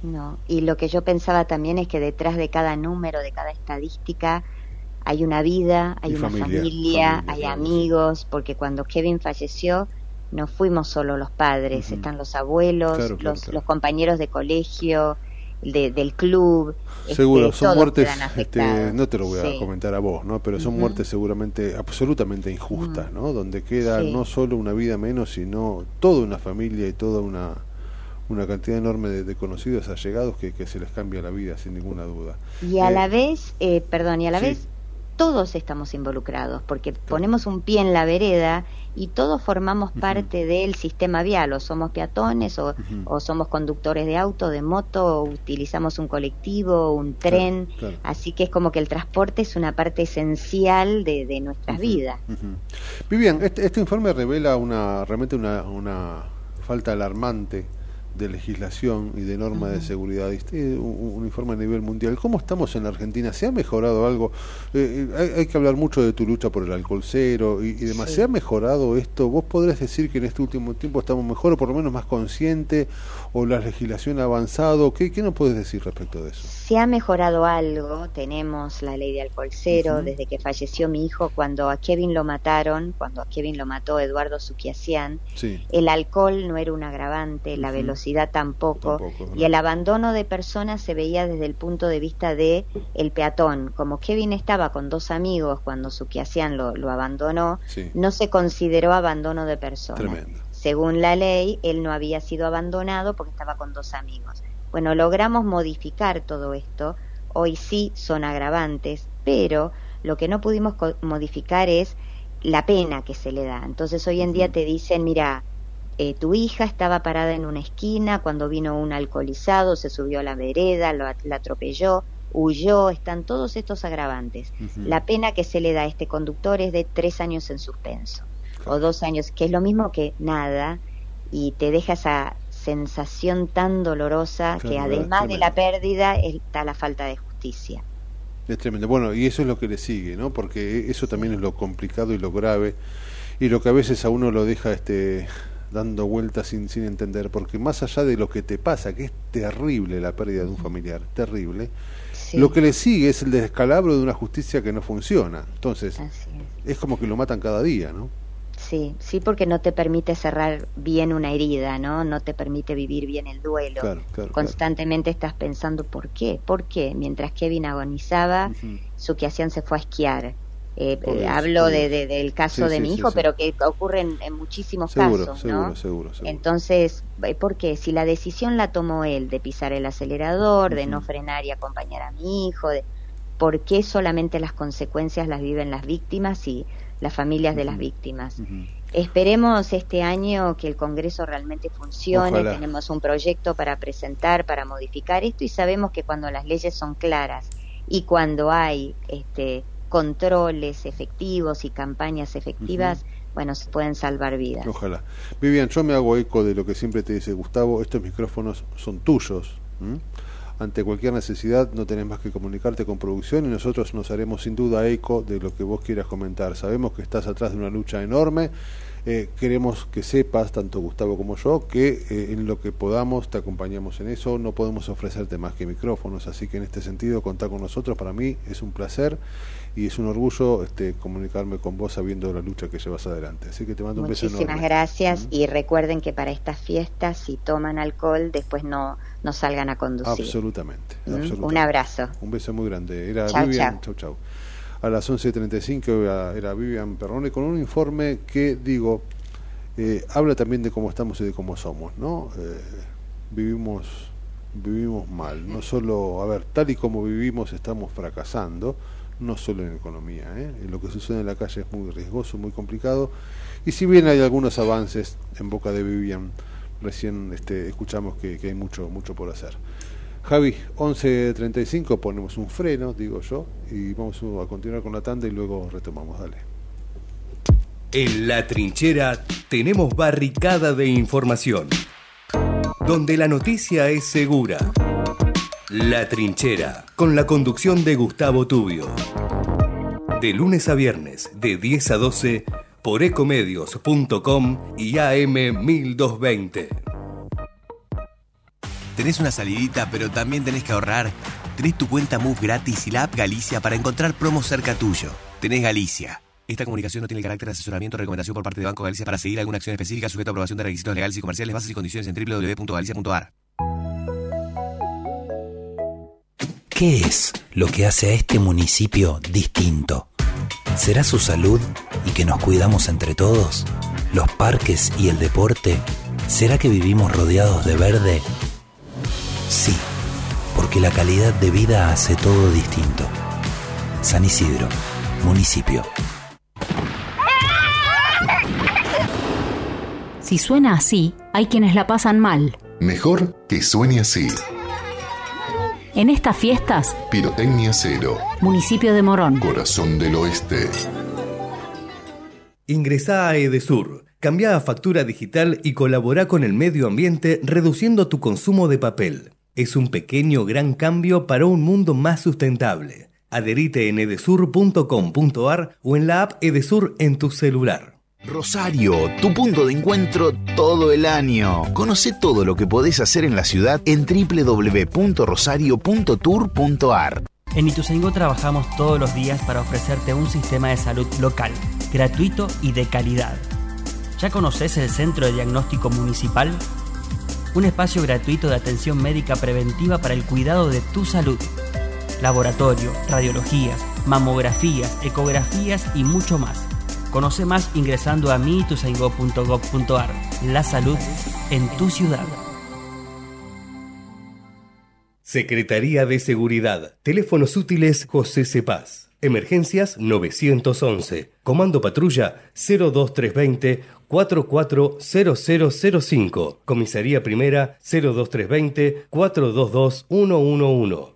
No, y lo que yo pensaba también es que detrás de cada número, de cada estadística, hay una vida, hay una familia, hay amigos, porque cuando Kevin falleció, no fuimos solo los padres, están los abuelos, los, los, compañeros de colegio, de, del club. Este, Seguro, son muertes, este, no te lo voy a comentar a vos, ¿no? pero son muertes seguramente absolutamente injustas, ¿no? donde queda no solo una vida menos, sino toda una familia y toda una, una cantidad enorme de, conocidos allegados que, que, se les cambia la vida, sin ninguna duda. Y a la eh, vez, eh, perdón, y a la vez todos estamos involucrados, porque ponemos un pie en la vereda y todos formamos parte del sistema vial, o somos peatones, o, somos conductores de auto, de moto, o utilizamos un colectivo, un tren, así que es como que el transporte es una parte esencial de, de nuestras vidas. Vivian, este, este, informe revela una realmente una, una falta alarmante de legislación y de norma de seguridad. un, informe a nivel mundial. ¿Cómo estamos en la Argentina? ¿Se ha mejorado algo? Eh, eh, hay, que hablar mucho de tu lucha por el alcohol cero y, demás. ¿Se ha mejorado esto? ¿Vos podrías decir que en este último tiempo estamos mejor o por lo menos más conscientes o la legislación ha avanzado? ¿Qué, qué nos puedes decir respecto de eso? Se ha mejorado algo. Tenemos la ley de alcohol cero desde que falleció mi hijo. Cuando a Kevin lo mataron, cuando a Kevin lo mató Eduardo Suquiasian, el alcohol no era un agravante, la velocidad tampoco, y el abandono de personas se veía desde el punto de vista de el peatón. Como Kevin estaba con dos amigos cuando Sukiasian lo, lo abandonó, no se consideró abandono de personas. Según la ley, él no había sido abandonado porque estaba con dos amigos. Bueno, logramos modificar todo esto. Hoy sí son agravantes, pero lo que no pudimos modificar es la pena que se le da. Entonces hoy en día te dicen, mira, eh, tu hija estaba parada en una esquina cuando vino un alcoholizado, se subió a la vereda, lo, la atropelló, huyó, están todos estos agravantes. La pena que se le da a este conductor es de tres años en suspenso o dos años, que es lo mismo que nada y te deja esa sensación tan dolorosa que además de la pérdida está la falta de justicia. Es tremendo. Bueno, y eso es lo que le sigue, ¿no? Porque eso también es lo complicado y lo grave y lo que a veces a uno lo deja este dando vueltas sin, sin entender, porque más allá de lo que te pasa, que es terrible la pérdida de un familiar, terrible, lo que le sigue es el descalabro de una justicia que no funciona. Entonces, es. como que lo matan cada día, ¿no? Sí, sí, porque no te permite cerrar bien una herida, ¿no? No te permite vivir bien el duelo. Constantemente estás pensando, ¿por qué? ¿Por qué? Mientras Kevin agonizaba, su que hacían se fue a esquiar eh, eh, hablo de, del caso de mi hijo, pero que ocurre en, muchísimos casos, ¿no? Seguro, Entonces, eh, ¿por qué? Si la decisión la tomó él de pisar el acelerador, de no frenar y acompañar a mi hijo, de, ¿por qué solamente las consecuencias las viven las víctimas y las familias de las víctimas? Esperemos este año que el Congreso realmente funcione, tenemos un proyecto para presentar, para modificar esto y sabemos que cuando las leyes son claras y cuando hay este controles efectivos y campañas efectivas, bueno, se pueden salvar vidas. Ojalá. Vivian, yo me hago eco de lo que siempre te dice Gustavo, estos micrófonos son tuyos. Ante cualquier necesidad no tenés más que comunicarte con producción y nosotros nos haremos sin duda eco de lo que vos quieras comentar. Sabemos que estás atrás de una lucha enorme. Eh, queremos que sepas, tanto Gustavo como yo, que eh, en lo que podamos te acompañamos en eso. No podemos ofrecerte más que micrófonos, así que en este sentido contar con nosotros para mí es un placer y es un orgullo este, comunicarme con vos sabiendo la lucha que llevas adelante. Así que te mando un beso. Muchísimas gracias y recuerden que para estas fiestas, si toman alcohol, después no, no salgan a conducir. Absolutamente, Un abrazo. Un beso muy grande. Era Vivian, chau chau. A las 11.35 era Vivian Perrone con un informe que, digo, eh, habla también de cómo estamos y de cómo somos, ¿no? Eh, vivimos vivimos mal, no solo, a ver, tal y como vivimos estamos fracasando, no solo en economía. ¿eh? Lo que sucede en la calle es muy riesgoso, muy complicado. Y si bien hay algunos avances en boca de Vivian, recién este, escuchamos que, hay mucho, mucho por hacer. Javi, 11.35, ponemos un freno, digo yo, y vamos a continuar con la tanda y luego retomamos. Dale. En la trinchera tenemos barricada de información, donde la noticia es segura la Trinchera, con la conducción de Gustavo Tubio. De lunes a viernes, de 10 a 12, por ecomedios.com y AM 1220. ¿Tenés una salidita pero también tenés que ahorrar? Tenés tu cuenta MOVE gratis y la app Galicia para encontrar promos cerca tuyo. Tenés Galicia. Esta comunicación no tiene el carácter de asesoramiento o recomendación por parte de Banco Galicia para seguir alguna acción específica sujeta a aprobación de requisitos legales y comerciales, bases y condiciones en www.galicia.ar. ¿Qué es lo que hace a este municipio distinto? ¿Será su salud y que nos cuidamos entre todos? ¿Los parques y el deporte? ¿Será que vivimos rodeados de verde? Sí, porque la calidad de vida hace todo distinto. San Isidro, municipio. Si suena así, hay quienes la pasan mal. Mejor que suene así. En estas fiestas, Pirotecnia Cero. Municipio de Morón. Corazón del Oeste. Ingresá a Edesur, cambia a factura digital y colabora con el medio ambiente reduciendo tu consumo de papel. Es un pequeño gran cambio para un mundo más sustentable. Adherite en edesur.com.ar o en la app Edesur en tu celular. Rosario, tu punto de encuentro todo el año. Conoce todo lo que podés hacer en la ciudad en www.rosario.tour.ar. En Ituzaingó trabajamos todos los días para ofrecerte un sistema de salud local, gratuito y de calidad. ¿Ya conoces el Centro de Diagnóstico Municipal? Un espacio gratuito de atención médica preventiva para el cuidado de tu salud. Laboratorio, radiologías, mamografías, ecografías y mucho más Conoce más ingresando a mitusaingo.gov.ar. La salud en tu ciudad. Secretaría de Seguridad. Teléfonos útiles José Cepaz. Emergencias 911. Comando Patrulla 02320 440005. Comisaría Primera 02320 422 111.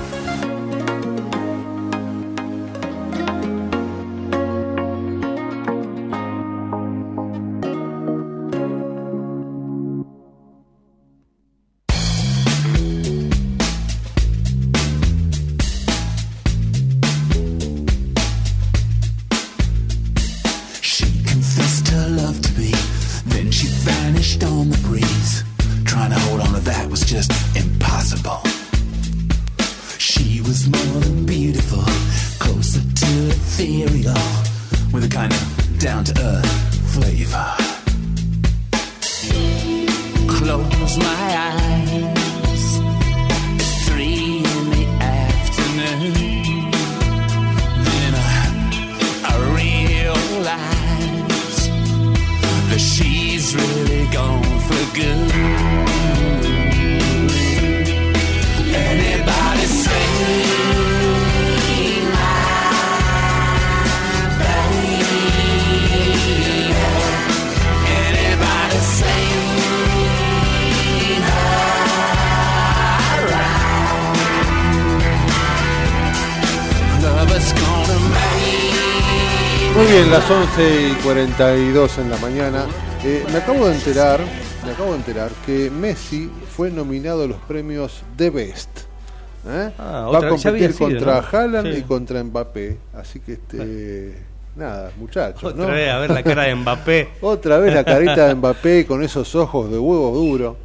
42 en la mañana. Eh, me acabo de enterar, me acabo de enterar que Messi fue nominado a los premios The Best. ¿eh? Ah, Va a competir sido, contra ¿no? Haaland Sí. y contra Mbappé. Así que este nada, muchachos. Otra ¿no? vez a ver la cara de Mbappé. Otra vez la carita de Mbappé con esos ojos de huevo duro,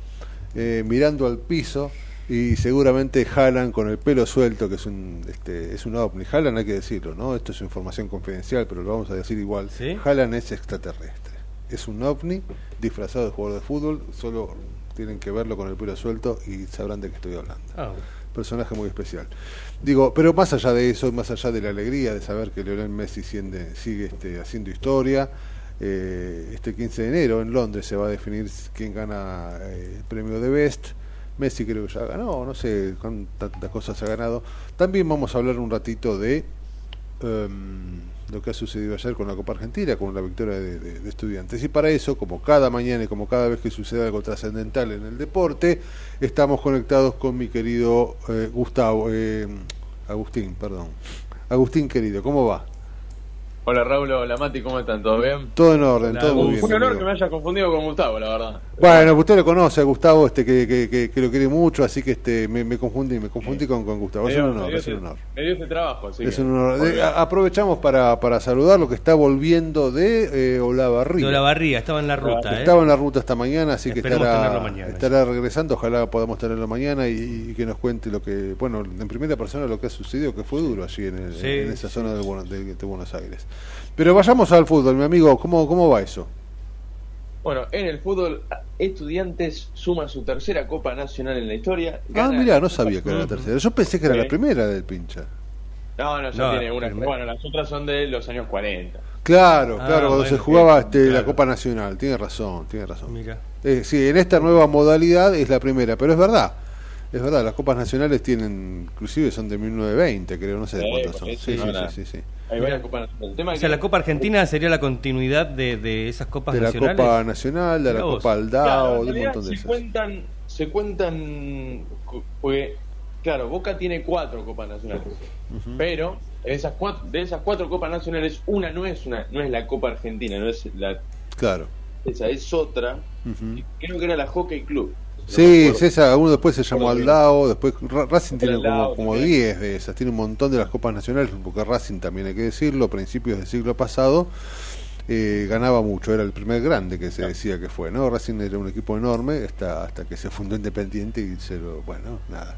eh, mirando al piso. Y seguramente Haaland con el pelo suelto, que es un este, es un ovni. Haaland hay que decirlo, ¿no? Esto es información confidencial, pero lo vamos a decir igual. Haaland es extraterrestre. Es un ovni disfrazado de jugador de fútbol. Solo tienen que verlo con el pelo suelto y sabrán de qué estoy hablando. Ah, Personaje muy especial. Digo, pero más allá de eso, más allá de la alegría de saber que Lionel Messi siende- sigue este, haciendo historia, eh, este 15 de enero en Londres se va a definir quién gana eh, el premio de Best. Messi creo que ya ganó, no sé con tantas cosas ha ganado. También vamos a hablar un ratito de em, lo que ha sucedido ayer con la Copa Argentina, con la victoria de, de- de estudiantes. Y para eso, como cada mañana y como cada vez que sucede algo trascendental en el deporte, estamos conectados con mi querido eh, Gustavo, eh, Agustín, perdón. Agustín querido, ¿cómo va? Hola Raúl, hola Mati, ¿cómo están? ¿Todo bien? Todo en orden, todo muy bien. Un honor amigo. que me hayas confundido con Gustavo, la verdad. Bueno, usted lo conoce a Gustavo, este que, que, que- que lo quiere mucho, así que este me, me confundí, me confundí con, con Gustavo. Es un honor, es un honor. Me dio ese trabajo, así Es que- un honor. De- aprovechamos para, para saludar lo que está volviendo de eh, Olavarría. De Olavarría, estaba en la ruta, ¿eh? Estaba en la ruta esta mañana, así que estará, mañana. estará regresando. Ojalá podamos tenerlo mañana y, y que nos cuente lo que, bueno, en primera persona lo que ha sucedido, que fue duro allí en, el- Sí, en esa zona de, Buenos- de- de Buenos Aires. Pero vayamos al fútbol, mi amigo. ¿Cómo, cómo va eso? Bueno, en el fútbol, Estudiantes suma su tercera Copa Nacional en la historia. Ah, mira, no sabía que era la tercera. Yo pensé que era Sí. la primera del pincha. No, no, ya No, tiene una. primer- Bueno, las otras son de los años 40. Claro, Ah, claro, cuando bueno, se jugaba este, la. Copa Nacional. Tiene razón, tiene razón. Mira. Eh, sí, en esta nueva modalidad es la primera, pero es verdad. Es verdad, las copas nacionales tienen, inclusive son de 1920, creo, no sé de cuántas son. Sí, sí, sí, sí, sí. Hay varias Copas Nacionales. El tema O sea, que- la Copa Argentina sería la continuidad de, de esas copas De la nacionales. Copa Nacional, de la. Copa Aldao, de un montón de se esas. cuentan, se cuentan, cu- porque, claro, Boca tiene cuatro Copas Nacionales, pero de esas cuatro, de esas cuatro Copas Nacionales, una no es una, no es la Copa Argentina, no es la, Claro. esa es otra, creo que era la Hockey Club. Sí, César, uno después se llamó Aldao, después Ra- Racing tiene como, como también. 10 de esas, tiene un montón de las copas nacionales, porque Racing también hay que decirlo, a principios del siglo pasado eh, ganaba mucho, era el primer grande que se decía que fue, ¿no? Racing era un equipo enorme hasta, hasta que se fundó Independiente y se lo, bueno, nada.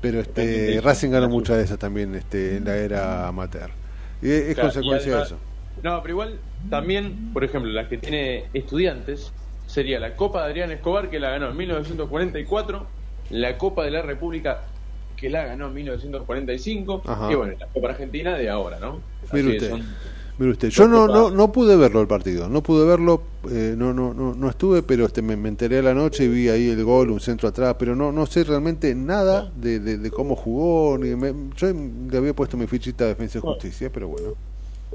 Pero este Racing ganó muchas de esas también este, en la era amateur. Y es, Claro, consecuencia y de eso. No, pero igual también, por ejemplo, las que tiene estudiantes sería la Copa de Adrián Escobar que la ganó en 1944, la Copa de la República que la ganó en 1945 Ajá. y bueno, la Copa Argentina de ahora, ¿no? Mire usted. son- Mire usted, yo no, no, no pude verlo el partido, no pude verlo, eh, no, no, no, no estuve, pero este, me, me enteré a la noche y vi ahí el gol, un centro atrás, pero no, no sé realmente nada de, de, de cómo jugó, ni me- yo le había puesto mi fichita de defensa y justicia, pero bueno.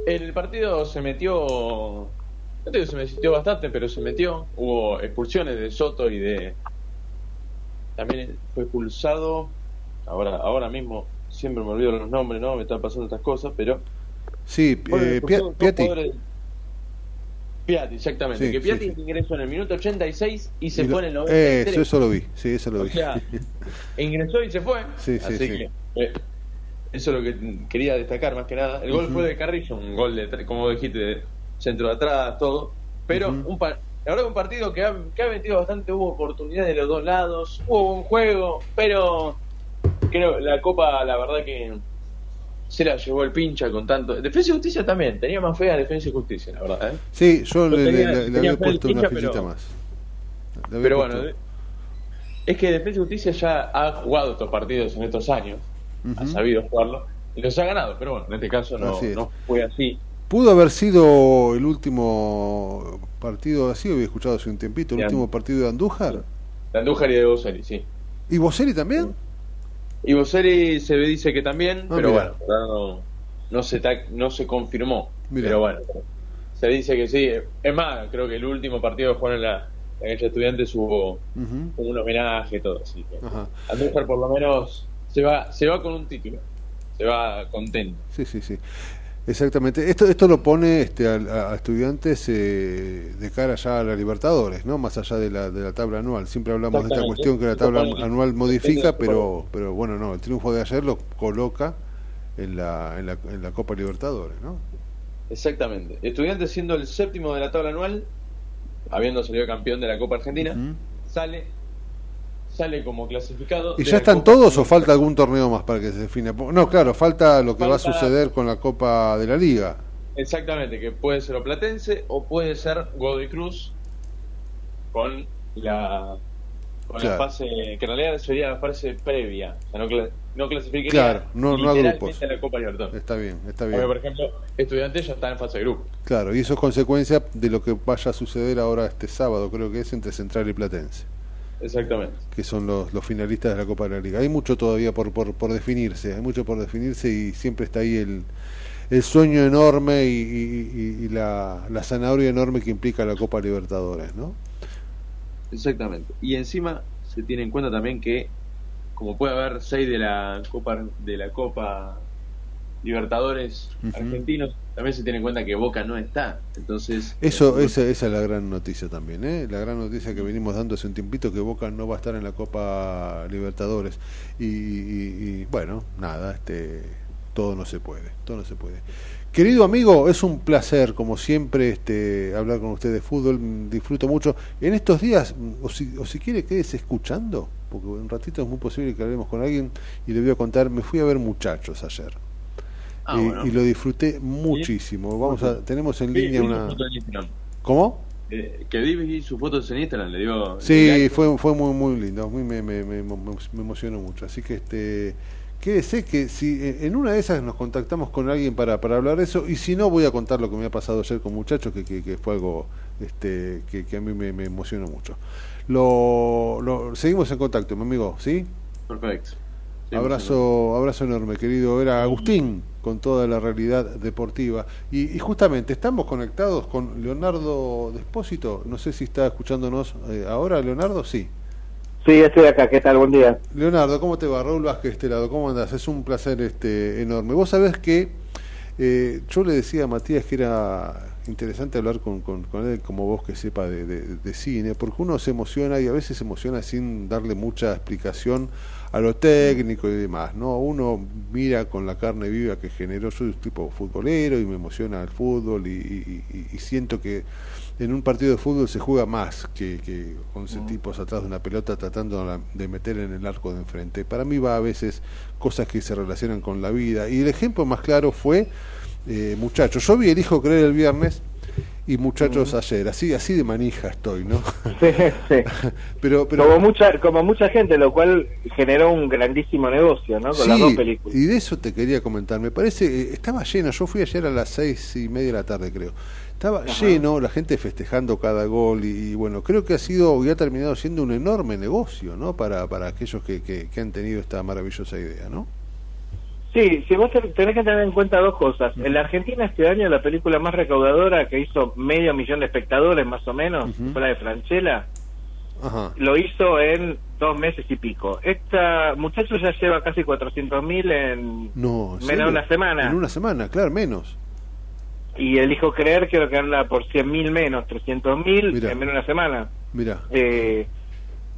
El partido se metió. No te digo se metió bastante, pero se metió. Hubo expulsiones de Soto y de. También fue expulsado. Ahora, ahora mismo siempre me olvido los nombres, ¿no? Me están pasando estas cosas, pero. Sí, Bueno, eh, Piatti, Piatti, exactamente. Sí, que Piatti sí. ingresó en el minuto 86 y se y lo- fue en el 93. Eso, eso lo vi, sí, eso lo O vi. sea, ingresó y se fue. Sí, sí, Así sí. que eh, eso es lo que quería destacar más que nada. El gol fue de Carrillo, un gol de, como dijiste, de centro de atrás, todo. Pero Ujú. un par- la verdad que un partido que ha, que ha metido bastante, hubo oportunidades de los dos lados, hubo buen juego, pero creo la Copa, la verdad que se la llevó el pincha con tanto. Defensa y Justicia también, tenía más fe a Defensa y Justicia, la verdad. ¿eh? Sí, yo le, tenía- le- le tenía había puesto una pincha, pero- más. Pero puesto- bueno, es que Defensa y Justicia ya ha jugado estos partidos en estos años, ha sabido jugarlo y los ha ganado, pero bueno, en este caso no, es. no fue así. Pudo haber sido el último partido, así había escuchado hace un tiempito, el De último partido de Andújar. De Andújar y de Boselli, sí. ¿Y Boselli también? Y Boselli se dice que también, Ah, pero bueno, no, no se ta- no se confirmó. Pero bueno, se dice que sí. Es más, creo que el último partido que jugaron en la, en aquella estudiantes hubo un homenaje y todo. Así que. Andújar por lo menos se va, se va con un título, se va contento. Sí, sí, sí. Exactamente. Esto esto lo pone este, a, a estudiantes eh, de cara ya a la Libertadores, ¿no? Más allá de la, de la tabla anual. Siempre hablamos de esta cuestión que la tabla anual modifica, pero pero bueno, no. El triunfo de ayer lo coloca en la, en la, en la Copa Libertadores, ¿no? Exactamente. Estudiantes siendo el séptimo de la tabla anual, habiendo salido campeón de la Copa Argentina, sale sale como clasificado. ¿Y ya están todos o falta algún torneo más para que se defina? No, claro, falta lo que va a suceder con la Copa de la Liga. Exactamente, que puede ser o Platense o puede ser Godoy Cruz con la con Claro. la fase que en realidad sería la fase previa, o sea, no, cla- no clasificaría Claro, no- no a grupos. la Copa Libertadores. Está bien, está Porque, bien. por ejemplo, Estudiantes ya está en fase de grupo. Claro, y eso es consecuencia de lo que vaya a suceder ahora este sábado, creo que es entre Central y Platense, Exactamente. que son los, los finalistas de la Copa de la Liga. Hay mucho todavía por, por, por definirse, hay mucho por definirse y siempre está ahí el, el sueño enorme y, y- y- y la, la zanahoria enorme que implica la Copa Libertadores, ¿no? Exactamente. Y encima se tiene en cuenta también que como puede haber seis de la Copa de la Copa Libertadores argentinos, también se tiene en cuenta que Boca no está. Entonces, Eso, esa, esa es la gran noticia también, ¿eh? La gran noticia que venimos dando hace un tiempito que Boca no va a estar en la Copa Libertadores y, y- y, bueno, nada, este, todo no se puede, todo no se puede. Querido amigo, es un placer, como siempre, este, hablar con usted de fútbol. Disfruto mucho. En estos días, o si, o si quiere, quédese escuchando, porque un ratito es muy posible que hablemos con alguien y le voy a contar. Me fui a ver muchachos ayer. Ah, y, bueno. y lo disfruté muchísimo. Vamos a, tenemos en línea una. en. ¿Cómo? Eh, que vi, sus fotos en Instagram, le digo. Sí, fue, fue muy muy lindo, muy me, me, me, me- emocionó mucho. Así que este quédese que si eh, en una de esas nos contactamos con alguien para, para hablar de eso, y si no voy a contar lo que me ha pasado ayer con muchachos, que, que, que fue algo este, que, que a mí me, me emocionó mucho. Lo, lo- seguimos en contacto, mi amigo, ¿sí? Perfecto. Sí, Abrazo, abrazo enorme, querido. Era Agustín con toda la realidad deportiva. Y, y justamente estamos conectados con Leonardo Despósito. No sé si está escuchándonos eh, ahora, Leonardo. Sí. Sí, estoy acá. ¿Qué tal? Buen día. Leonardo, ¿cómo te va? Raúl Vázquez, este lado. ¿Cómo andás? Es un placer este enorme. Vos sabés que eh, yo le decía a Matías que era interesante hablar con, con, con él como vos que sepa de, de- de cine, porque uno se emociona y a veces se emociona sin darle mucha explicación a lo técnico y demás, ¿no? Uno mira con la carne viva que generó, soy un tipo futbolero y me emociona el fútbol y, y- y- y siento que en un partido de fútbol se juega más que, que 11 tipos atrás de una pelota tratando de meter en el arco de enfrente. Para mí va a veces cosas que se relacionan con la vida. Y el ejemplo más claro fue, eh, muchachos, yo vi el hijo creer el viernes y Muchachos ayer. Así así de manija estoy, ¿no? Sí, sí. pero, pero como mucha como mucha gente, lo cual generó un grandísimo negocio, ¿no? Con Sí, las dos películas. y de eso te quería comentar. Me parece, eh, estaba llena. Yo fui ayer a las seis y media de la tarde, creo. Estaba lleno, la gente festejando cada gol y, y bueno, creo que ha sido y ha terminado siendo un enorme negocio, ¿no? Para, para aquellos que, que, que han tenido esta maravillosa idea, ¿no? Sí, si vos te- tenés que tener en cuenta dos cosas. En la Argentina este año la película más recaudadora que hizo medio millón de espectadores más o menos, fue la de Franchella, Ajá. lo hizo en dos meses y pico. Esta muchacho ya lleva casi 400 mil en No, ¿en menos de una semana. En una semana, claro, menos. Y elijo creer creo que anda por 100 mil menos, 300 mil en menos de una semana. Mira. Eh,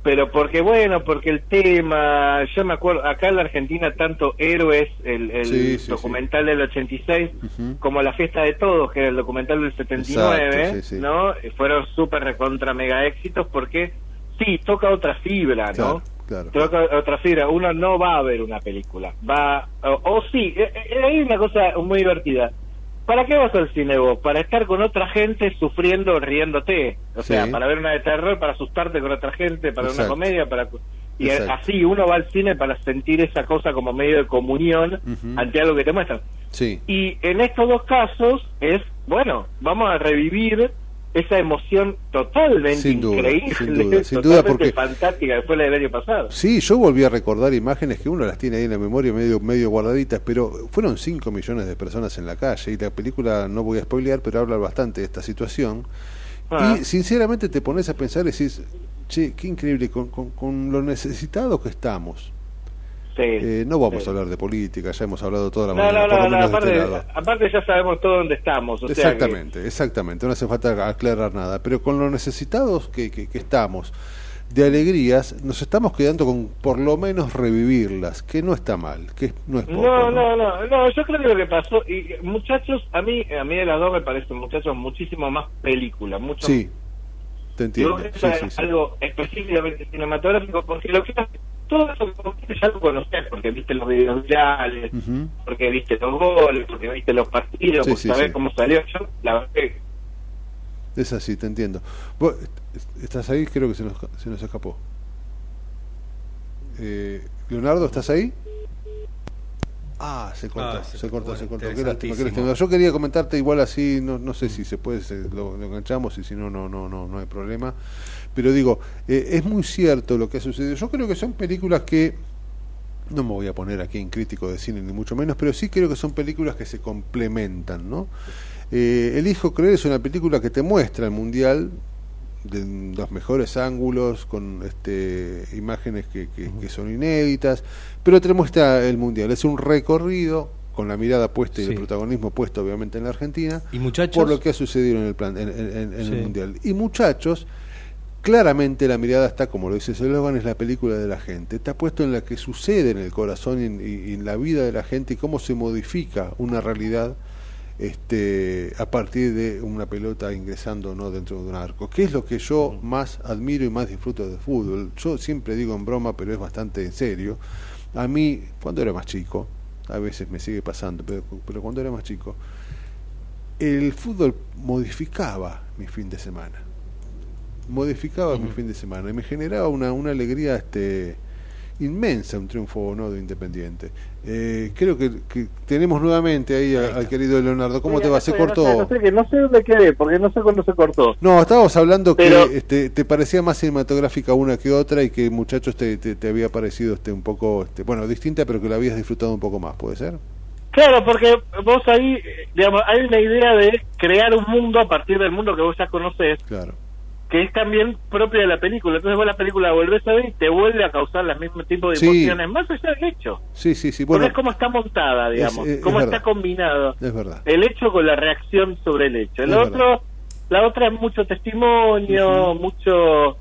pero porque bueno, porque el tema, yo me acuerdo, acá en la Argentina tanto Héroes, el, el Sí, sí, documental del 86, como La Fiesta de Todos, que era el documental del 79, Exacto. ¿no? Eh, Fueron súper recontra mega éxitos porque sí, toca otra fibra, ¿no? Claro, claro. Toca otra fibra, uno no va a ver una película, va, o, o sí, eh, eh, hay una cosa muy divertida. ¿Para qué vas al cine vos? Para estar con otra gente sufriendo, riéndote. O sea, para ver una de terror, para asustarte con otra gente, para ver una Exacto. comedia, para... Y Exacto. así uno va al cine para sentir esa cosa como medio de comunión ante algo que te muestran. Sí. Y en estos dos casos es, bueno, vamos a revivir esa emoción totalmente Sin duda, increíble, sin duda, sin duda, totalmente porque- fantástica la del año pasado. Sí, yo volví a recordar imágenes que uno las tiene ahí en la memoria medio, medio guardaditas, pero fueron 5 millones de personas en la calle y la película, no voy a spoilear, pero habla bastante de esta situación. Ah. Y sinceramente te pones a pensar y decís, che, qué increíble, con, con, con lo necesitados que estamos. Sí. Eh, no vamos Sí. a hablar de política, ya hemos hablado toda la No, mañana, no, por lo de este aparte, ya sabemos todo dónde estamos. O sea que- Exactamente, exactamente, no hace falta aclarar nada, pero con lo necesitados que, que, que estamos de alegrías, nos estamos quedando con por lo menos revivirlas, que no está mal, que no es poco. No, no, no, no, yo creo que lo que pasó, y muchachos, a mí, a mí de las dos me parecen muchachos muchísimo más película, mucho Sí, te entiendo. sí, sí, algo específicamente cinematográfico, porque lo que todo eso que ya lo conocés, porque viste los videos virales, porque viste los goles, porque viste los partidos, Sí, porque sí, sabés sí. cómo salió. Yo, la verdad que Es así, te entiendo. Vos, ¿Estás ahí? Creo que se nos, se nos escapó. Eh, Leonardo, ¿estás ahí? Ah, se cortó, Ah, se se, cortó, bueno, se cortó. Qué lástima, qué lástima. Yo quería comentarte igual así, no, no sé si se puede, se- lo, lo enganchamos y si no, no, no, no, no hay problema. Pero digo, eh, es muy cierto lo que ha sucedido. Yo creo que son películas que, no me voy a poner aquí en crítico de cine ni mucho menos, pero sí creo que son películas que se complementan, ¿no? Eh, Elijo creer es una película que te muestra el mundial de los mejores ángulos, con este, imágenes que, que- que son inéditas, pero te muestra el mundial. Es un recorrido con la mirada puesta y Sí. el protagonismo puesto, obviamente, en la Argentina, ¿Y muchachos? por lo que ha sucedido en el, plan, en, en- en- en Sí. el mundial. Y muchachos, claramente la mirada está, como lo dice Slogan, es la película de la gente. Está puesto en la que sucede en el corazón y en, y- y en la vida de la gente y cómo se modifica una realidad este, a partir de una pelota ingresando no dentro de un arco. ¿Qué es lo que yo más admiro y más disfruto del fútbol? Yo siempre digo en broma, pero es bastante en serio. A mí, cuando era más chico, a veces me sigue pasando, pero, pero cuando era más chico, el fútbol modificaba mi fin de semana. Modificaba mi fin de semana y me generaba una, una alegría este, inmensa, un triunfo no de Independiente. Eh, creo que, que tenemos nuevamente ahí al querido Leonardo. ¿Cómo te va? ¿Se cortó? No sé, no sé, que no sé dónde quedé, porque no sé cuándo se cortó. No, estábamos hablando Pero- que este, te parecía más cinematográfica una que otra y que muchachos te, te, te había parecido este un poco, este, bueno, distinta, pero que la habías disfrutado un poco más, ¿puede ser? Claro, porque vos ahí, digamos, hay una idea de crear un mundo a partir del mundo que vos ya conocés, Claro. Que es también propia de la película. Entonces vos la película la volvés a ver y te vuelve a causar los mismos tipos de Sí. emociones, más allá del hecho. Sí, sí, sí. Porque Bueno, es cómo está montada, digamos, es- es cómo está combinado es verdad. el hecho con la reacción sobre el hecho. El otro, la otra es mucho testimonio, mucho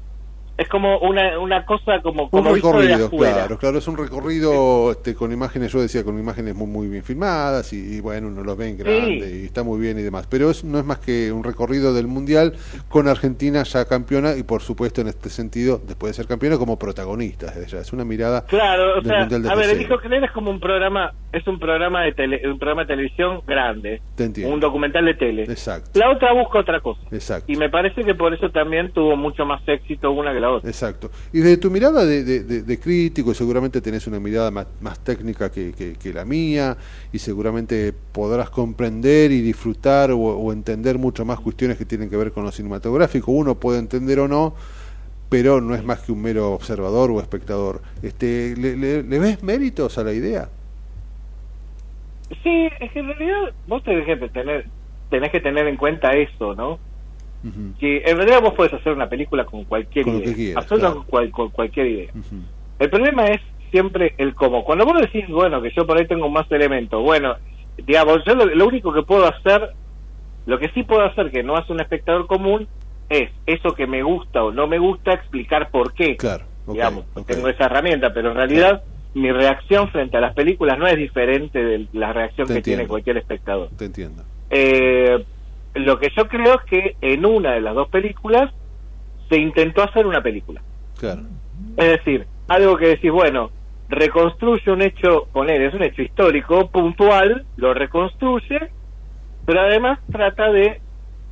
Es como una, una cosa como, un como recorrido, claro, claro, es un recorrido este, con imágenes, yo decía, con imágenes muy, muy bien filmadas y, y, bueno, uno los ve en grande y está muy bien y demás, pero es, no es más que un recorrido del Mundial con Argentina ya campeona y por supuesto en este sentido, después de ser campeona, como protagonista, es ella, es una mirada Claro, o del sea, Mundial de a ver, el hijo Klein es como un programa, es un programa de tele, un programa de televisión grande, Te entiendo. un documental de tele. Exacto, La otra busca otra cosa. exacto. Y me parece que por eso también tuvo mucho más éxito una que la otra. Exacto. Y desde tu mirada de, de- de- de crítico, seguramente tenés una mirada más, más técnica que, que- que la mía, y seguramente podrás comprender y disfrutar o, o entender mucho más cuestiones que tienen que ver con lo cinematográfico. Uno puede entender o no, pero no es más que un mero observador o espectador. Este, ¿le, le- le ves méritos a la idea? Sí, es que en realidad vos tenés que tener, tenés que tener en cuenta eso, ¿no? Que en realidad vos podés hacer una película con cualquier Con idea. quieras, Hacerla claro. con, cual- con cualquier idea. El problema es siempre el cómo. Cuando vos decís, bueno, que yo por ahí tengo más elementos, bueno, digamos, yo lo, lo único que puedo hacer, lo que sí puedo hacer que no hace un espectador común, es eso que me gusta o no me gusta, explicar por qué. Claro, ok, digamos, tengo esa herramienta, pero en realidad mi reacción frente a las películas no es diferente de la reacción Te que entiendo. tiene cualquier espectador. Te entiendo. Eh, lo que yo creo es que en una de las dos películas se intentó hacer una película. Claro. Es decir, algo que decís, bueno, reconstruye un hecho, poner, es un hecho histórico, puntual, lo reconstruye, pero además trata de,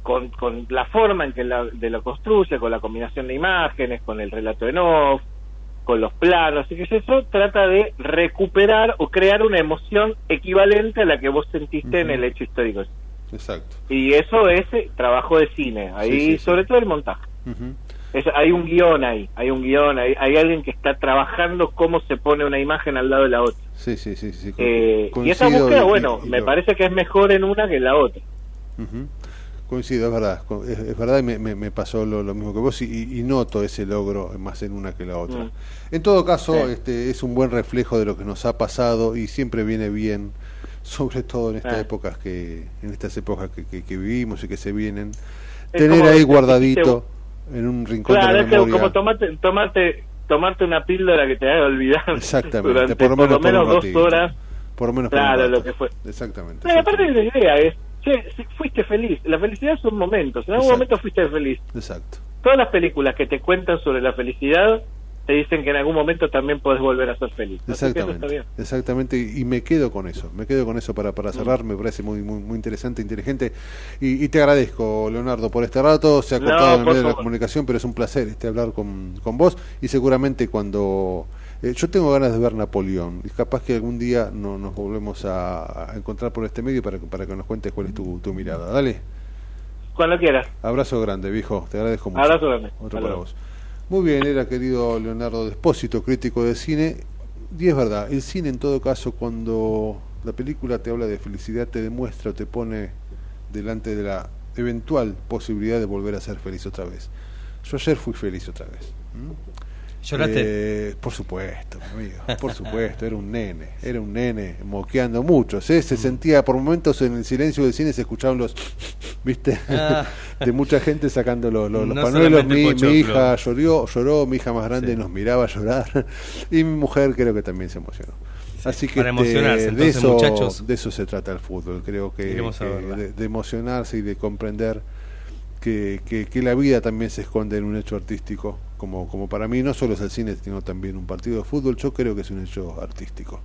con, con la forma en que la, de lo construye, con la combinación de imágenes, con el relato en off, con los planos, y que es eso, trata de recuperar o crear una emoción equivalente a la que vos sentiste en el hecho histórico. Exacto. Y eso es eh, trabajo de cine, ahí Sí, sí, sí. sobre todo el montaje. Ujú. Es- hay un guion ahí, hay un guion, hay, hay alguien que está trabajando cómo se pone una imagen al lado de la otra. Sí, sí, sí. sí. Eh, y esa búsqueda, y- bueno, y me lo- parece que es mejor en una que en la otra. Ujú. Coincido, es verdad, es, es verdad y me, me- me pasó lo, lo mismo que vos y, y noto ese logro más en una que la otra. Mm. En todo caso, Sí. este, es un buen reflejo de lo que nos ha pasado y siempre viene bien, sobre todo en estas Ah. épocas que, en estas épocas que, que- que vivimos y que se vienen, Es tener como ahí guardadito en un rincón Claro, de es la memoria. como tomarte, tomarte, tomarte una píldora que te haga olvidar Exactamente, durante por lo menos, por un dos ratito. horas. Por lo menos por Claro, rato. lo que fue. Exactamente. Pero aparte de la idea es, che, si fuiste feliz. La felicidad son momentos. En algún Exacto. momento fuiste feliz. Exacto. Todas las películas que te cuentan sobre la felicidad te dicen que en algún momento también puedes volver a ser feliz. Exactamente, exactamente, y me quedo con eso, me quedo con eso para, para cerrar, Mm. me parece muy, muy, muy interesante, inteligente, y, y te agradezco, Leonardo, por este rato, se ha No, cortado en el por medio de la comunicación, pero es un placer este hablar con, con vos, y seguramente cuando... eh, yo tengo ganas de ver Napoleón, y capaz que algún día no, nos volvemos a, a encontrar por este medio para, para que nos cuentes cuál es tu, tu mirada. Dale, Cuando quieras. abrazo grande, viejo, te agradezco mucho. Abrazo grande. Otro Hasta para luego. vos. Muy bien, era querido Leonardo Despósito, crítico de cine. Y es verdad, el cine en todo caso, cuando la película te habla de felicidad, te demuestra te pone delante de la eventual posibilidad de volver a ser feliz otra vez. Yo ayer fui feliz otra vez. ¿Lloraste? Eh, por supuesto, mi amigo, por supuesto, era un nene, era un nene moqueando mucho, ¿sí? se sentía por momentos en el silencio del cine se escuchaban los, viste, Ah. de mucha gente sacando los, los, los No panuelos, mi, mi hija lloró, lloró, mi hija más grande nos miraba llorar y mi mujer creo que también se emocionó. Así que para emocionarse, de entonces, eso, muchachos. de eso se trata el fútbol, creo que, que de, de emocionarse y de comprender que, que, que la vida también se esconde en un hecho artístico, como, como para mí no solo es el cine, sino también un partido de fútbol, yo creo que es un hecho artístico.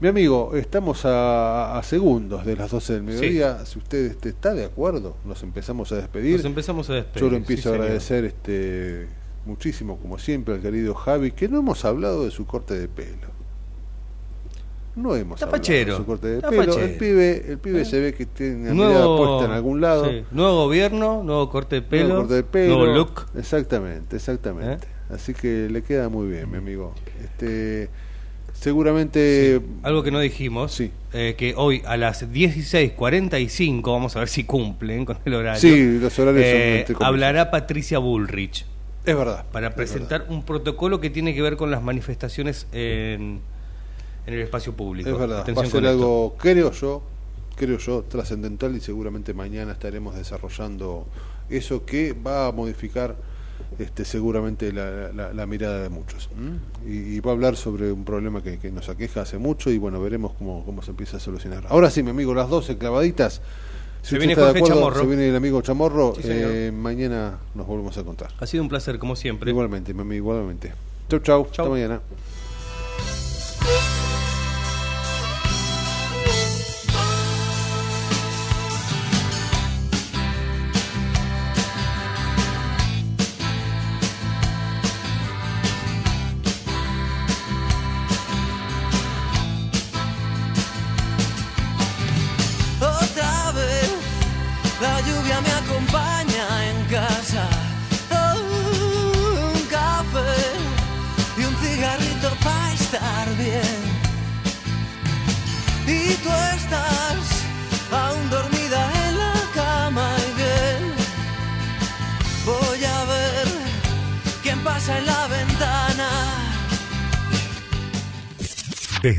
Mi amigo, estamos a, a segundos de las 12 del mediodía, si usted este, está de acuerdo, nos empezamos a despedir. Nos empezamos a despedir, Yo lo empiezo sí, a señor. agradecer este muchísimo, como siempre, al querido Javi, que no hemos hablado de su corte de pelo. No hemos hablado de su corte de pelo. El pibe, el pibe se ve que tiene la mirada puesta en algún lado. sí, Nuevo gobierno, nuevo corte de pelo, Nuevo corte de pelo. nuevo look. ¿Eh? Exactamente, exactamente. Así que le queda muy bien, mi amigo. Este, seguramente. Algo que no dijimos, eh, que hoy a las 16.45, vamos a ver si cumplen con el horario. Sí, los horarios son eh. Hablará Patricia Bullrich. Es verdad. Para es presentar un protocolo que tiene que ver con las manifestaciones en, en el espacio público. Es verdad, Atención va a ser esto. algo, creo yo, creo yo, trascendental y seguramente mañana estaremos desarrollando eso que va a modificar este, seguramente la, la- la mirada de muchos. Y, y va a hablar sobre un problema que, que nos aqueja hace mucho y bueno, veremos cómo, cómo se empieza a solucionar. Ahora sí, mi amigo, las 12 clavaditas. Si Se viene está de Jorge acuerdo, Chamorro. se viene el amigo Chamorro. Sí, eh, mañana nos volvemos a contar. Ha sido un placer, como siempre. Igualmente, mi amigo, igualmente. Chau, chau. Hasta mañana.